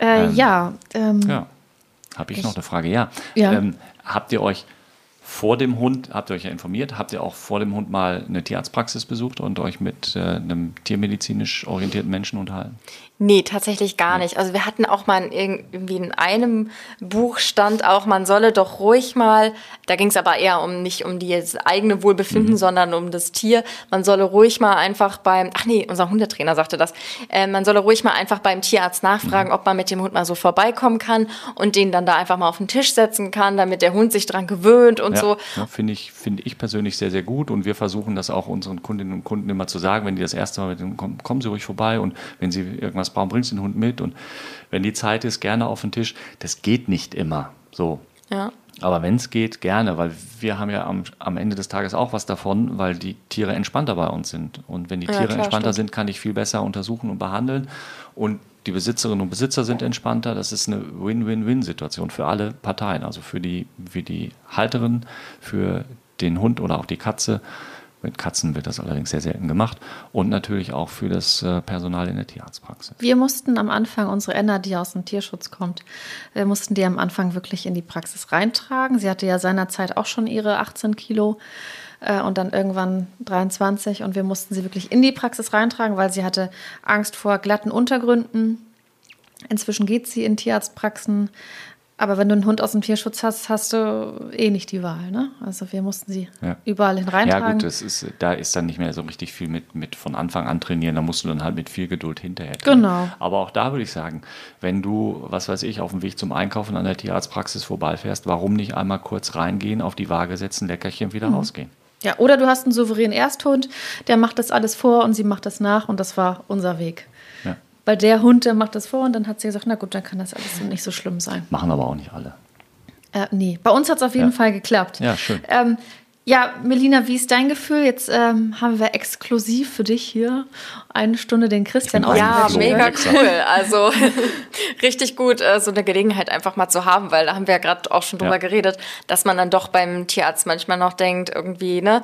Äh, ähm, ja. Ähm, ja. Habe ich, ich, noch eine Frage? Ja. ja. Ähm, habt ihr euch vor dem Hund, habt ihr euch ja informiert, habt ihr auch vor dem Hund mal eine Tierarztpraxis besucht und euch mit äh, einem tiermedizinisch orientierten Menschen unterhalten? Nee, tatsächlich gar nicht. Also wir hatten auch mal in, irgendwie in einem Buch stand auch, man solle doch ruhig mal, da ging es aber eher um nicht um das eigene Wohlbefinden, mhm. sondern um das Tier. Man solle ruhig mal einfach beim, ach nee, unser Hundetrainer sagte das, äh, man solle ruhig mal einfach beim Tierarzt nachfragen, mhm. ob man mit dem Hund mal so vorbeikommen kann und den dann da einfach mal auf den Tisch setzen kann, damit der Hund sich dran gewöhnt und ja, so. Ja, finde ich, finde ich persönlich sehr, sehr gut und wir versuchen das auch unseren Kundinnen und Kunden immer zu sagen, wenn die das erste Mal mit dem kommen, kommen Sie ruhig vorbei und wenn Sie irgendwas brauchen, bringen Sie den Hund mit und wenn die Zeit ist, gerne auf den Tisch. Das geht nicht immer so. Ja. Aber wenn es geht, gerne, weil wir haben ja am, am, Ende des Tages auch was davon, weil die Tiere entspannter bei uns sind. Und wenn die Tiere ja, klar, entspannter stimmt. sind, kann ich viel besser untersuchen und behandeln. Und die Besitzerinnen und Besitzer sind entspannter. Das ist eine Win-Win-Win-Situation für alle Parteien. Also für die, für die Halterin, für den Hund oder auch die Katze mit Katzen wird das allerdings sehr selten gemacht. Und natürlich auch für das äh, Personal in der Tierarztpraxis. Wir mussten am Anfang unsere Enna, die aus dem Tierschutz kommt, wir mussten die am Anfang wirklich in die Praxis reintragen. Sie hatte ja seinerzeit auch schon ihre 18 Kilo äh, und dann irgendwann 23 und wir mussten sie wirklich in die Praxis reintragen, weil sie hatte Angst vor glatten Untergründen. Inzwischen geht sie in Tierarztpraxen, aber wenn du einen Hund aus dem Tierschutz hast, hast du eh nicht die Wahl. Ne? Also wir mussten sie ja. überall hin reintragen. Ja gut, das ist, da ist dann nicht mehr so richtig viel mit, mit von Anfang an trainieren. Da musst du dann halt mit viel Geduld hinterher trainieren. Genau. Aber auch da würde ich sagen, wenn du, was weiß ich, auf dem Weg zum Einkaufen an der Tierarztpraxis vorbeifährst, warum nicht einmal kurz reingehen, auf die Waage setzen, Leckerchen wieder mhm. rausgehen? Ja, oder du hast einen souveränen Ersthund, der macht das alles vor und sie macht das nach und das war unser Weg. Weil der Hund, der macht das vor und dann hat sie gesagt, na gut, dann kann das alles nicht so schlimm sein. Machen aber auch nicht alle. Äh, nee, bei uns hat es auf jeden ja. Fall geklappt. Ja, schön. Ähm, ja, Melina, wie ist dein Gefühl? Jetzt ähm, haben wir exklusiv für dich hier eine Stunde den Christian aus. Ja, mega cool. Also richtig gut, äh, so eine Gelegenheit einfach mal zu haben, weil da haben wir ja gerade auch schon drüber ja. geredet, dass man dann doch beim Tierarzt manchmal noch denkt, irgendwie, ne,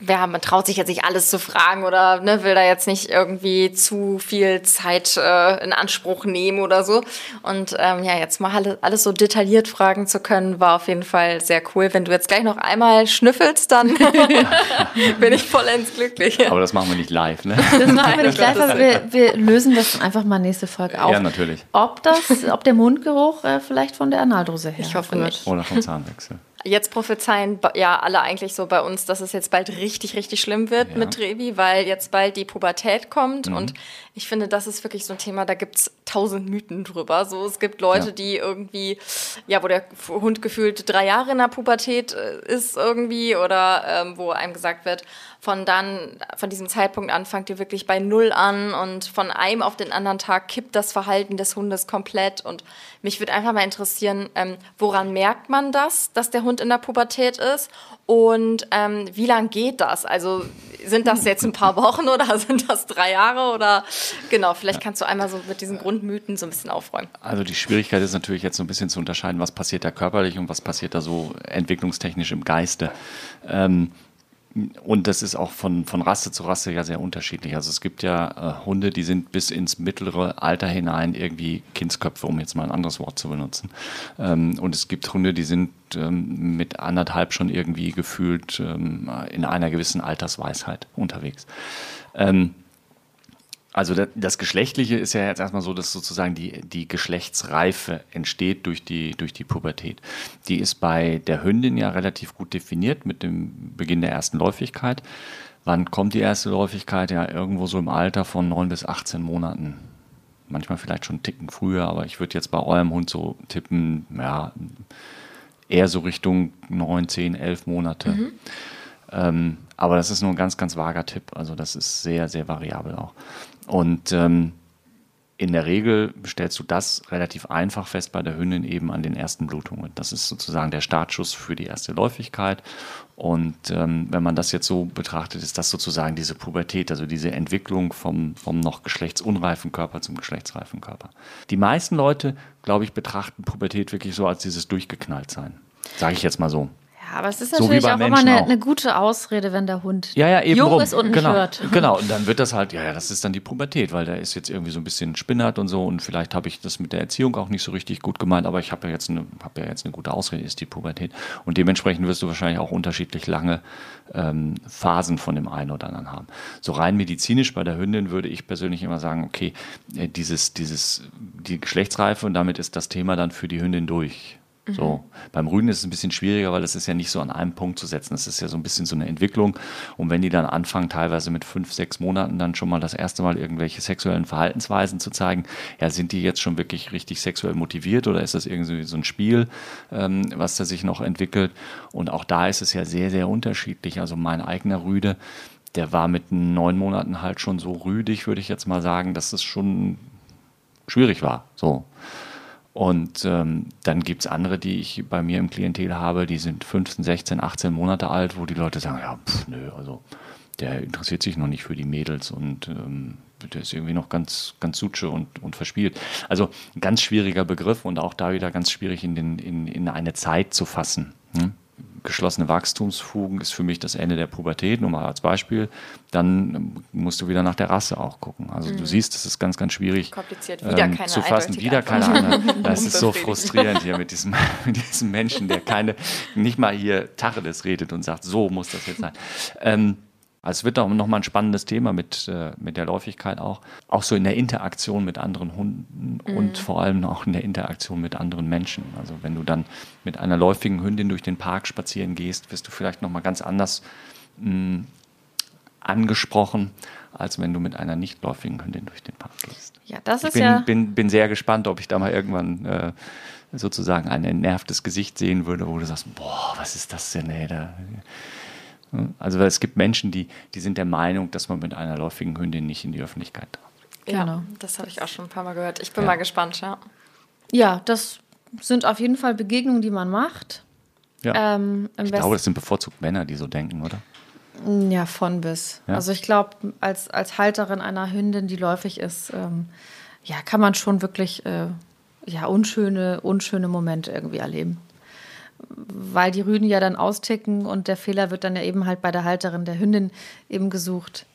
wer, man traut sich jetzt nicht alles zu fragen oder ne, will da jetzt nicht irgendwie zu viel Zeit äh, in Anspruch nehmen oder so. Und ähm, ja, jetzt mal alles, alles so detailliert fragen zu können, war auf jeden Fall sehr cool. Wenn du jetzt gleich noch einmal schnüffelst, dann bin ich vollends glücklich. Aber das machen wir nicht live, ne? machen wir nicht live, aber wir, wir, lösen das einfach mal nächste Folge auf. Ja, natürlich. Ob, das, ob der Mundgeruch äh, vielleicht von der Analdose her Ich hoffe nicht. Oder vom Zahnwechsel. Jetzt prophezeien ja alle eigentlich so bei uns, dass es jetzt bald richtig, richtig schlimm wird ja. mit Trevi, weil jetzt bald die Pubertät kommt. Mhm. Und ich finde, das ist wirklich so ein Thema, da gibt es tausend Mythen drüber. So, es gibt Leute, ja. die irgendwie, ja, wo der Hund gefühlt drei Jahre in der Pubertät äh, ist irgendwie oder ähm, wo einem gesagt wird, von dann, von diesem Zeitpunkt an fangt ihr wirklich bei Null an und von einem auf den anderen Tag kippt das Verhalten des Hundes komplett. Und mich würde einfach mal interessieren, ähm, woran merkt man das, dass der Hund in der Pubertät ist? Und ähm, wie lang geht das? Also sind das jetzt ein paar Wochen oder sind das drei Jahre? Oder genau, vielleicht kannst du einmal so mit diesen Grundmythen so ein bisschen aufräumen. Also die Schwierigkeit ist natürlich jetzt so ein bisschen zu unterscheiden, was passiert da körperlich und was passiert da so entwicklungstechnisch im Geiste. Ähm, und das ist auch von, von Rasse zu Rasse ja sehr unterschiedlich. Also es gibt ja äh, Hunde, die sind bis ins mittlere Alter hinein irgendwie Kindsköpfe, um jetzt mal ein anderes Wort zu benutzen. Ähm, und es gibt Hunde, die sind ähm, mit anderthalb schon irgendwie gefühlt ähm, in einer gewissen Altersweisheit unterwegs. Ähm, also das Geschlechtliche ist ja jetzt erstmal so, dass sozusagen die, die Geschlechtsreife entsteht durch die, durch die Pubertät. Die ist bei der Hündin ja relativ gut definiert mit dem Beginn der ersten Läufigkeit. Wann kommt die erste Läufigkeit? Ja, irgendwo so im Alter von 9 bis 18 Monaten. Manchmal vielleicht schon einen Ticken früher, aber ich würde jetzt bei eurem Hund so tippen, ja, eher so Richtung 9, 10, 11 Monate. Mhm. Ähm, aber das ist nur ein ganz, ganz vager Tipp. Also das ist sehr, sehr variabel auch. Und ähm, in der Regel stellst du das relativ einfach fest bei der Hündin eben an den ersten Blutungen. Das ist sozusagen der Startschuss für die erste Läufigkeit. Und ähm, wenn man das jetzt so betrachtet, ist das sozusagen diese Pubertät, also diese Entwicklung vom, vom noch geschlechtsunreifen Körper zum geschlechtsreifen Körper. Die meisten Leute, glaube ich, betrachten Pubertät wirklich so als dieses Durchgeknalltsein. Sage ich jetzt mal so. Aber es ist natürlich so auch immer eine, auch. eine, gute Ausrede, wenn der Hund ja, ja, eben jung rum. ist und genau, hört. Genau, und dann wird das halt, ja, ja, das ist dann die Pubertät, weil der ist jetzt irgendwie so ein bisschen spinnert und so und vielleicht habe ich das mit der Erziehung auch nicht so richtig gut gemeint, aber ich habe ja, jetzt eine, hab ja jetzt eine gute Ausrede, ist die Pubertät. Und dementsprechend wirst du wahrscheinlich auch unterschiedlich lange ähm, Phasen von dem einen oder anderen haben. So rein medizinisch bei der Hündin würde ich persönlich immer sagen, okay, äh, dieses, dieses, die Geschlechtsreife und damit ist das Thema dann für die Hündin durch. So. Mhm. Beim Rüden ist es ein bisschen schwieriger, weil das ist ja nicht so an einem Punkt zu setzen. Das ist ja so ein bisschen so eine Entwicklung. Und wenn die dann anfangen, teilweise mit fünf, sechs Monaten dann schon mal das erste Mal irgendwelche sexuellen Verhaltensweisen zu zeigen, ja, sind die jetzt schon wirklich richtig sexuell motiviert oder ist das irgendwie so ein Spiel, ähm, was da sich noch entwickelt? Und auch da ist es ja sehr, sehr unterschiedlich. Also mein eigener Rüde, der war mit neun Monaten halt schon so rüdig, würde ich jetzt mal sagen, dass es schon schwierig war. So. Und ähm, dann gibt es andere, die ich bei mir im Klientel habe, die sind 15, 16, 18 Monate alt, wo die Leute sagen, ja, pff, nö, also der interessiert sich noch nicht für die Mädels und ähm, der ist irgendwie noch ganz, ganz sutsche und, und verspielt. Also ganz schwieriger Begriff und auch da wieder ganz schwierig in, den, in, in eine Zeit zu fassen. Hm? Geschlossene Wachstumsfugen ist für mich das Ende der Pubertät, nur mal als Beispiel, dann musst du wieder nach der Rasse auch gucken. Also mhm. du siehst, es ist ganz, ganz schwierig Kompliziert. Wieder ähm, zu fassen. Wieder keine andere. Das ist so frustrierend hier mit diesem, mit diesem Menschen, der keine, nicht mal hier Tacheles redet und sagt, so muss das jetzt sein. Ähm, also es wird auch nochmal ein spannendes Thema mit, äh, mit der Läufigkeit auch. Auch so in der Interaktion mit anderen Hunden mhm. und vor allem auch in der Interaktion mit anderen Menschen. Also wenn du dann mit einer läufigen Hündin durch den Park spazieren gehst, wirst du vielleicht nochmal ganz anders mh, mm, angesprochen, als wenn du mit einer nicht läufigen Hündin durch den Park gehst. Ja, das ich ist bin, ja. Bin, bin sehr gespannt, ob ich da mal irgendwann äh, sozusagen ein entnervtes Gesicht sehen würde, wo du sagst, boah, was ist das denn, ey, da, also es gibt Menschen, die, die sind der Meinung, dass man mit einer läufigen Hündin nicht in die Öffentlichkeit darf. Ja, genau. das habe ich auch schon ein paar Mal gehört. Ich bin ja. mal gespannt, ja. Ja, das sind auf jeden Fall Begegnungen, die man macht. Ja. Ähm, ich glaube, das sind bevorzugt Männer, die so denken, oder? Ja, von bis. Ja. Also ich glaube, als, als Halterin einer Hündin, die läufig ist, ähm, ja, kann man schon wirklich äh, ja, unschöne, unschöne Momente irgendwie erleben weil die Rüden ja dann austicken und der Fehler wird dann ja eben halt bei der Halterin der Hündin eben gesucht.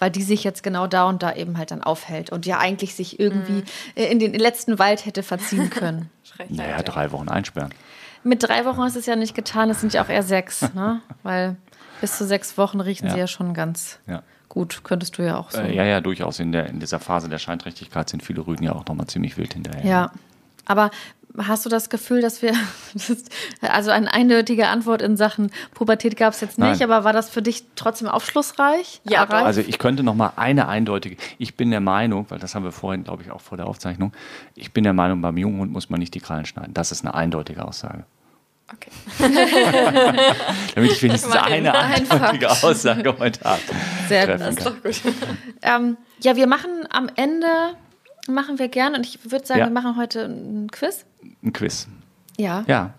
Weil die sich jetzt genau da und da eben halt dann aufhält und ja eigentlich sich irgendwie mhm. in den letzten Wald hätte verziehen können. naja, drei Wochen einsperren. Mit drei Wochen ist es ja nicht getan, es sind ja auch eher sechs, ne? Weil bis zu sechs Wochen riechen ja. sie ja schon ganz ja. gut. Könntest du ja auch so. Äh, ja, ja, durchaus. In, der, in dieser Phase der Scheinträchtigkeit sind viele Rüden ja auch nochmal ziemlich wild hinterher. Ja. Aber Hast du das Gefühl, dass wir, also eine eindeutige Antwort in Sachen Pubertät gab es jetzt nicht, Nein. aber war das für dich trotzdem aufschlussreich? Ja, erreicht? also ich könnte noch mal eine eindeutige, ich bin der Meinung, weil das haben wir vorhin, glaube ich, auch vor der Aufzeichnung, ich bin der Meinung, beim Junghund muss man nicht die Krallen schneiden. Das ist eine eindeutige Aussage. Okay. Damit ich wenigstens eine eindeutige Aussage heute habe. Sehr gut, das ist doch gut. Ähm, ja, wir machen am Ende machen wir gerne. Und ich würde sagen, ja. wir machen heute ein Quiz. Ein Quiz. Ja. Ja.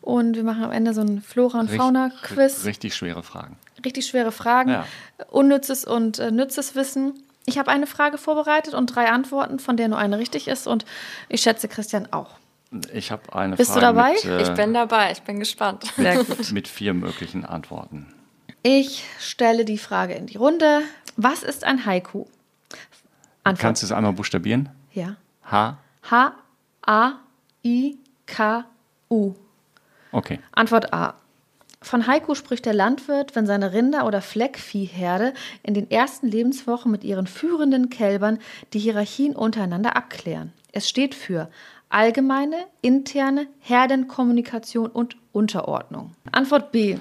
Und wir machen am Ende so ein Flora- und Fauna-Quiz. Richtig schwere Fragen. Richtig schwere Fragen. Ja. Unnützes und äh, nützes Wissen. Ich habe eine Frage vorbereitet und drei Antworten, von der nur eine richtig ist. Und ich schätze Christian auch. Ich habe eine Bist Frage. du dabei? Mit, äh, ich bin dabei, ich bin gespannt. Sehr gut. mit vier möglichen Antworten. Ich stelle die Frage in die Runde. Was ist ein Haiku? Antwort. Kannst du es einmal buchstabieren? Ja. H. H. A. I. K. U. Okay. Antwort A. Von Haiku spricht der Landwirt, wenn seine Rinder- oder Fleckviehherde in den ersten Lebenswochen mit ihren führenden Kälbern die Hierarchien untereinander abklären. Es steht für allgemeine, interne Herdenkommunikation und Unterordnung. Antwort B.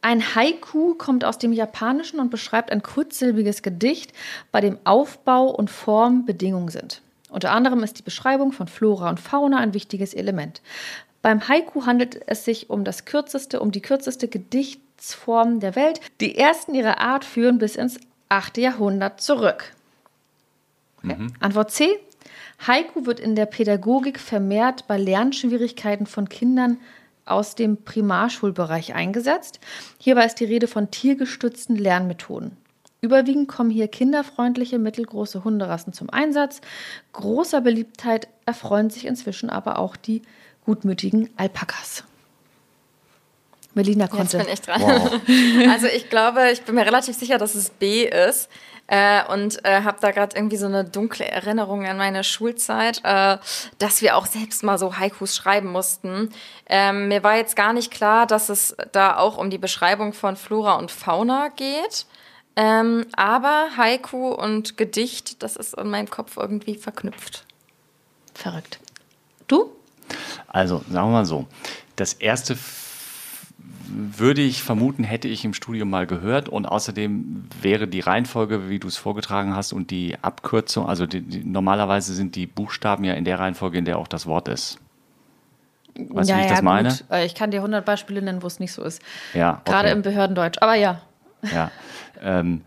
Ein Haiku kommt aus dem Japanischen und beschreibt ein kurzsilbiges Gedicht, bei dem Aufbau und Form Bedingungen sind. Unter anderem ist die Beschreibung von Flora und Fauna ein wichtiges Element. Beim Haiku handelt es sich um das kürzeste, um die kürzeste Gedichtsform der Welt. Die ersten ihrer Art führen bis ins 8. Jahrhundert zurück. Okay. Mhm. Antwort C. Haiku wird in der Pädagogik vermehrt bei Lernschwierigkeiten von Kindern aus dem Primarschulbereich eingesetzt. Hierbei ist die Rede von tiergestützten Lernmethoden. Überwiegend kommen hier kinderfreundliche, mittelgroße Hunderassen zum Einsatz. Großer Beliebtheit erfreuen sich inzwischen aber auch die gutmütigen Alpakas. Melina konnte. Jetzt bin ich dran. Wow. Also ich glaube, ich bin mir relativ sicher, dass es B ist. Äh, und äh, habe da gerade irgendwie so eine dunkle Erinnerung an meine Schulzeit, äh, dass wir auch selbst mal so Haikus schreiben mussten. Ähm, mir war jetzt gar nicht klar, dass es da auch um die Beschreibung von Flora und Fauna geht. Ähm, aber Haiku und Gedicht, das ist in meinem Kopf irgendwie verknüpft. Verrückt. Du? Also, sagen wir mal so. Das erste würde ich vermuten, hätte ich im Studium mal gehört. Und außerdem wäre die Reihenfolge, wie du es vorgetragen hast, und die Abkürzung, also die, die, normalerweise sind die Buchstaben ja in der Reihenfolge, in der auch das Wort ist. Weißt ja, du, wie ich ja, das meine? Gut. Äh, ich kann dir 100 Beispiele nennen, wo es nicht so ist. Ja. Okay. Gerade im Behördendeutsch. Aber ja. Ja. Ähm,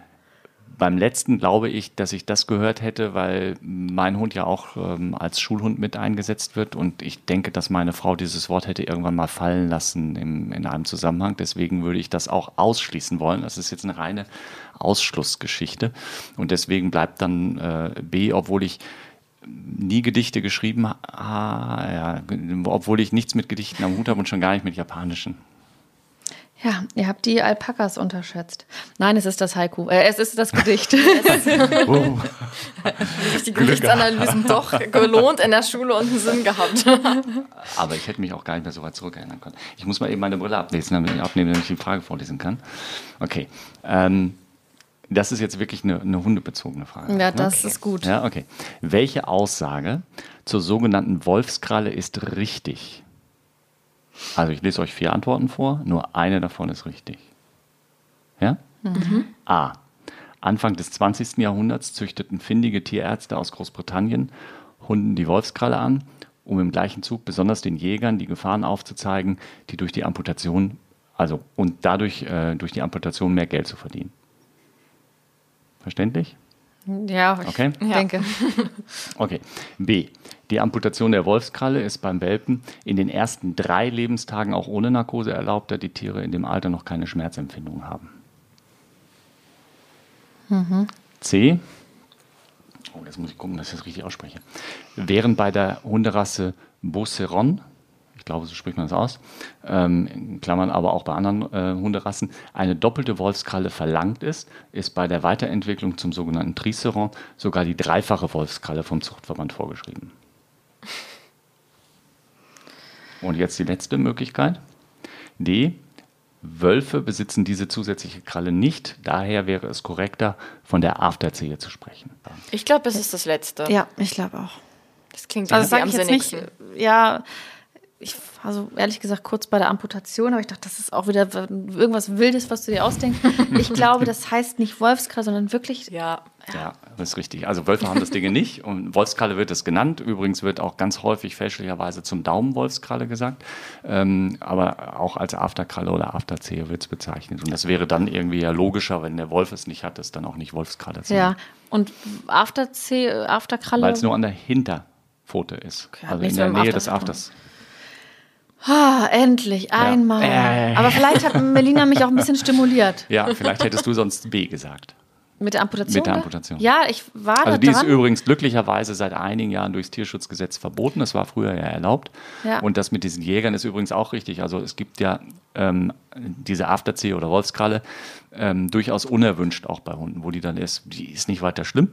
beim letzten glaube ich, dass ich das gehört hätte, weil mein Hund ja auch ähm, als Schulhund mit eingesetzt wird und ich denke, dass meine Frau dieses Wort hätte irgendwann mal fallen lassen im, in einem Zusammenhang. Deswegen würde ich das auch ausschließen wollen. Das ist jetzt eine reine Ausschlussgeschichte und deswegen bleibt dann äh, B, obwohl ich nie Gedichte geschrieben habe, ja, obwohl ich nichts mit Gedichten am Hut habe und schon gar nicht mit japanischen. Ja, ihr habt die Alpakas unterschätzt. Nein, es ist das Haiku. Äh, es ist das Gedicht. oh. die Gedichtsanalysen doch gelohnt in der Schule und einen Sinn gehabt. Aber ich hätte mich auch gar nicht mehr so weit zurückerinnern können. Ich muss mal eben meine Brille ablesen, damit ich, abnehmen, damit ich die Frage vorlesen kann. Okay. Ähm, das ist jetzt wirklich eine, eine hundebezogene Frage. Ja, das okay. ist gut. Ja, okay. Welche Aussage zur sogenannten Wolfskralle ist richtig? Also ich lese euch vier Antworten vor, nur eine davon ist richtig. Ja? Mhm. A. Anfang des 20. Jahrhunderts züchteten findige Tierärzte aus Großbritannien Hunden die Wolfskralle an, um im gleichen Zug besonders den Jägern die Gefahren aufzuzeigen, die durch die Amputation, also und dadurch äh, durch die Amputation mehr Geld zu verdienen. Verständlich? Ja, ich okay. denke. Okay. B. Die Amputation der Wolfskralle ist beim Welpen in den ersten drei Lebenstagen auch ohne Narkose erlaubt, da die Tiere in dem Alter noch keine Schmerzempfindung haben. Mhm. C. Oh, jetzt muss ich gucken, dass ich das richtig ausspreche. Während bei der Hunderasse Beauceron ich glaube, so spricht man das aus, ähm, in Klammern aber auch bei anderen äh, Hunderassen, eine doppelte Wolfskralle verlangt ist, ist bei der Weiterentwicklung zum sogenannten Triceron sogar die dreifache Wolfskralle vom Zuchtverband vorgeschrieben. Und jetzt die letzte Möglichkeit. D. Wölfe besitzen diese zusätzliche Kralle nicht, daher wäre es korrekter, von der Afterzehe zu sprechen. Ich glaube, es ist das Letzte. Ja, ich glaube auch. Das klingt also am sinnigsten. Nicht, ja, ich war so ehrlich gesagt kurz bei der Amputation, aber ich dachte, das ist auch wieder irgendwas Wildes, was du dir ausdenkst. Ich glaube, das heißt nicht Wolfskralle, sondern wirklich. Ja. Ja, das ist richtig. Also Wölfe haben das Ding nicht und Wolfskralle wird es genannt. Übrigens wird auch ganz häufig fälschlicherweise zum Daumenwolfskralle gesagt, ähm, aber auch als Afterkralle oder Afterzehe wird es bezeichnet. Und das wäre dann irgendwie ja logischer, wenn der Wolf es nicht hat, es dann auch nicht Wolfskralle zu Ja, und Afterzehe, Afterkralle. Weil es nur an der Hinterpfote ist. Okay, also in der Nähe des Afters. Ah, endlich, einmal. Ja. Äh. Aber vielleicht hat Melina mich auch ein bisschen stimuliert. Ja, vielleicht hättest du sonst B gesagt. Mit der Amputation? Mit der Amputation. Ja, ich war Also da die dran. ist übrigens glücklicherweise seit einigen Jahren durchs Tierschutzgesetz verboten. Das war früher ja erlaubt. Ja. Und das mit diesen Jägern ist übrigens auch richtig. Also es gibt ja ähm, diese Afterzehe oder Wolfskralle ähm, durchaus unerwünscht auch bei Hunden, wo die dann ist, die ist nicht weiter schlimm.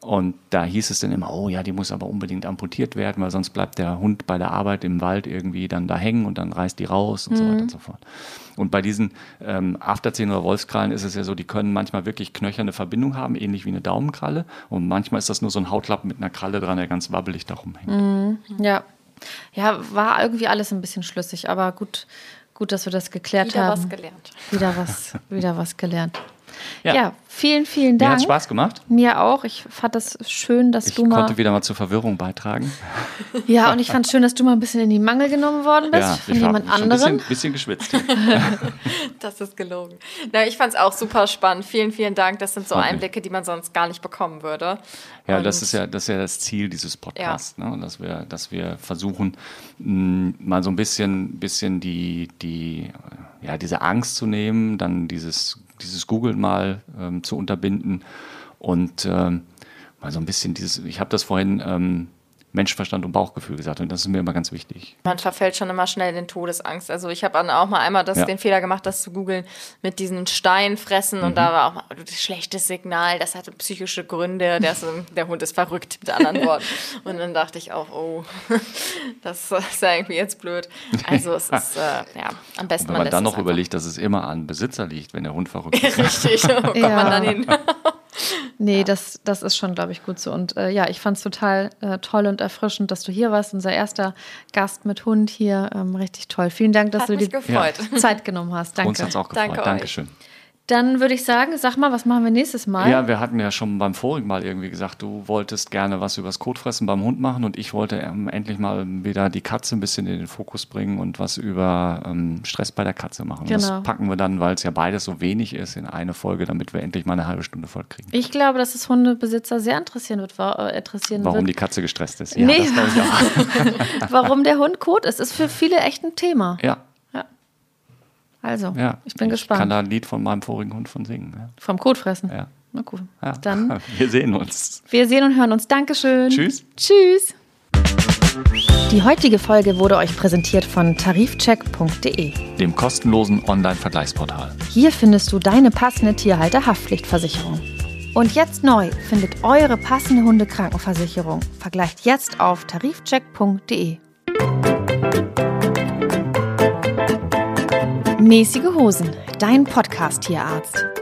Und da hieß es dann immer, oh ja, die muss aber unbedingt amputiert werden, weil sonst bleibt der Hund bei der Arbeit im Wald irgendwie dann da hängen und dann reißt die raus und mhm. so weiter und so fort. Und bei diesen ähm, Afterzähnen oder Wolfskrallen ist es ja so, die können manchmal wirklich knöcherne Verbindung haben, ähnlich wie eine Daumenkralle. Und manchmal ist das nur so ein Hautlappen mit einer Kralle dran, der ganz wabbelig da rumhängt. Mhm. Ja. Ja, war irgendwie alles ein bisschen schlüssig, aber gut, gut, dass wir das geklärt wieder haben. Wieder was gelernt. Wieder was, wieder was gelernt. Ja. ja, vielen, vielen Dank. Mir hat Spaß gemacht. Mir auch. Ich fand das schön, dass ich du mal. Ich konnte wieder mal zur Verwirrung beitragen. Ja, und ich fand es schön, dass du mal ein bisschen in die Mangel genommen worden bist ja, von jemand anderem. Ein bisschen, bisschen geschwitzt. das ist gelogen. Na, ich fand es auch super spannend. Vielen, vielen Dank. Das sind so okay. Einblicke, die man sonst gar nicht bekommen würde. Ja, das ist ja, das ist ja das Ziel dieses Podcasts, ja. ne? dass, wir, dass wir versuchen, mh, mal so ein bisschen, bisschen die, die, ja, diese Angst zu nehmen, dann dieses dieses Google mal ähm, zu unterbinden und ähm, mal so ein bisschen dieses, ich habe das vorhin Menschverstand und Bauchgefühl gesagt. Und das ist mir immer ganz wichtig. Man verfällt schon immer schnell in Todesangst. Also ich habe auch mal einmal das, Ja. den Fehler gemacht, das zu googeln mit diesen Steinfressen Mhm. und da war auch mal das schlechtes Signal, das hatte psychische Gründe, der, ist, der Hund ist verrückt, mit anderen Worten. Und dann dachte ich auch, oh, das ist ja irgendwie jetzt blöd. Also es ist, äh, ja, am besten Wenn man man dann noch überlegt, dass es immer an Besitzer liegt, wenn der Hund verrückt ist. Richtig, wo kommt Ja. man dann hin? Nee, das, das ist schon, glaube ich, gut so. Und äh, ja, ich fand es total äh, toll und erfrischend, dass du hier warst. Unser erster Gast mit Hund hier. Ähm, richtig toll. Vielen Dank, dass Hat du dir gefreut. Zeit genommen hast. Uns Danke. hat es auch gefreut. Danke euch. Dann würde ich sagen, sag mal, was machen wir nächstes Mal? Ja, wir hatten ja schon beim vorigen Mal irgendwie gesagt, du wolltest gerne was übers Kotfressen beim Hund machen und ich wollte ähm, endlich mal wieder die Katze ein bisschen in den Fokus bringen und was über ähm, Stress bei der Katze machen. Genau. Das packen wir dann, weil es ja beides so wenig ist, in eine Folge, damit wir endlich mal eine halbe Stunde voll kriegen. Ich glaube, dass es Hundebesitzer sehr interessieren wird. Äh, interessieren Warum wird. die Katze gestresst ist. Ja, Nee. das glaube ich auch. Warum der Hund kot ist, ist für viele echt ein Thema. Ja, Also, ja. ich bin Ich gespannt. kann da ein Lied von meinem vorigen Hund von singen. Ja. Vom Kotfressen. Ja. Na cool. Ja. Dann, Wir sehen uns. wir sehen und hören uns. Dankeschön. Tschüss. Tschüss. Die heutige Folge wurde euch präsentiert von tarifcheck.de. Dem kostenlosen Online-Vergleichsportal. Hier findest du deine passende Tierhalter-Haftpflichtversicherung. Und jetzt neu, findet eure passende Hundekrankenversicherung. Vergleicht jetzt auf tarifcheck.de. Mäßige Hosen, dein Podcast-Tierarzt.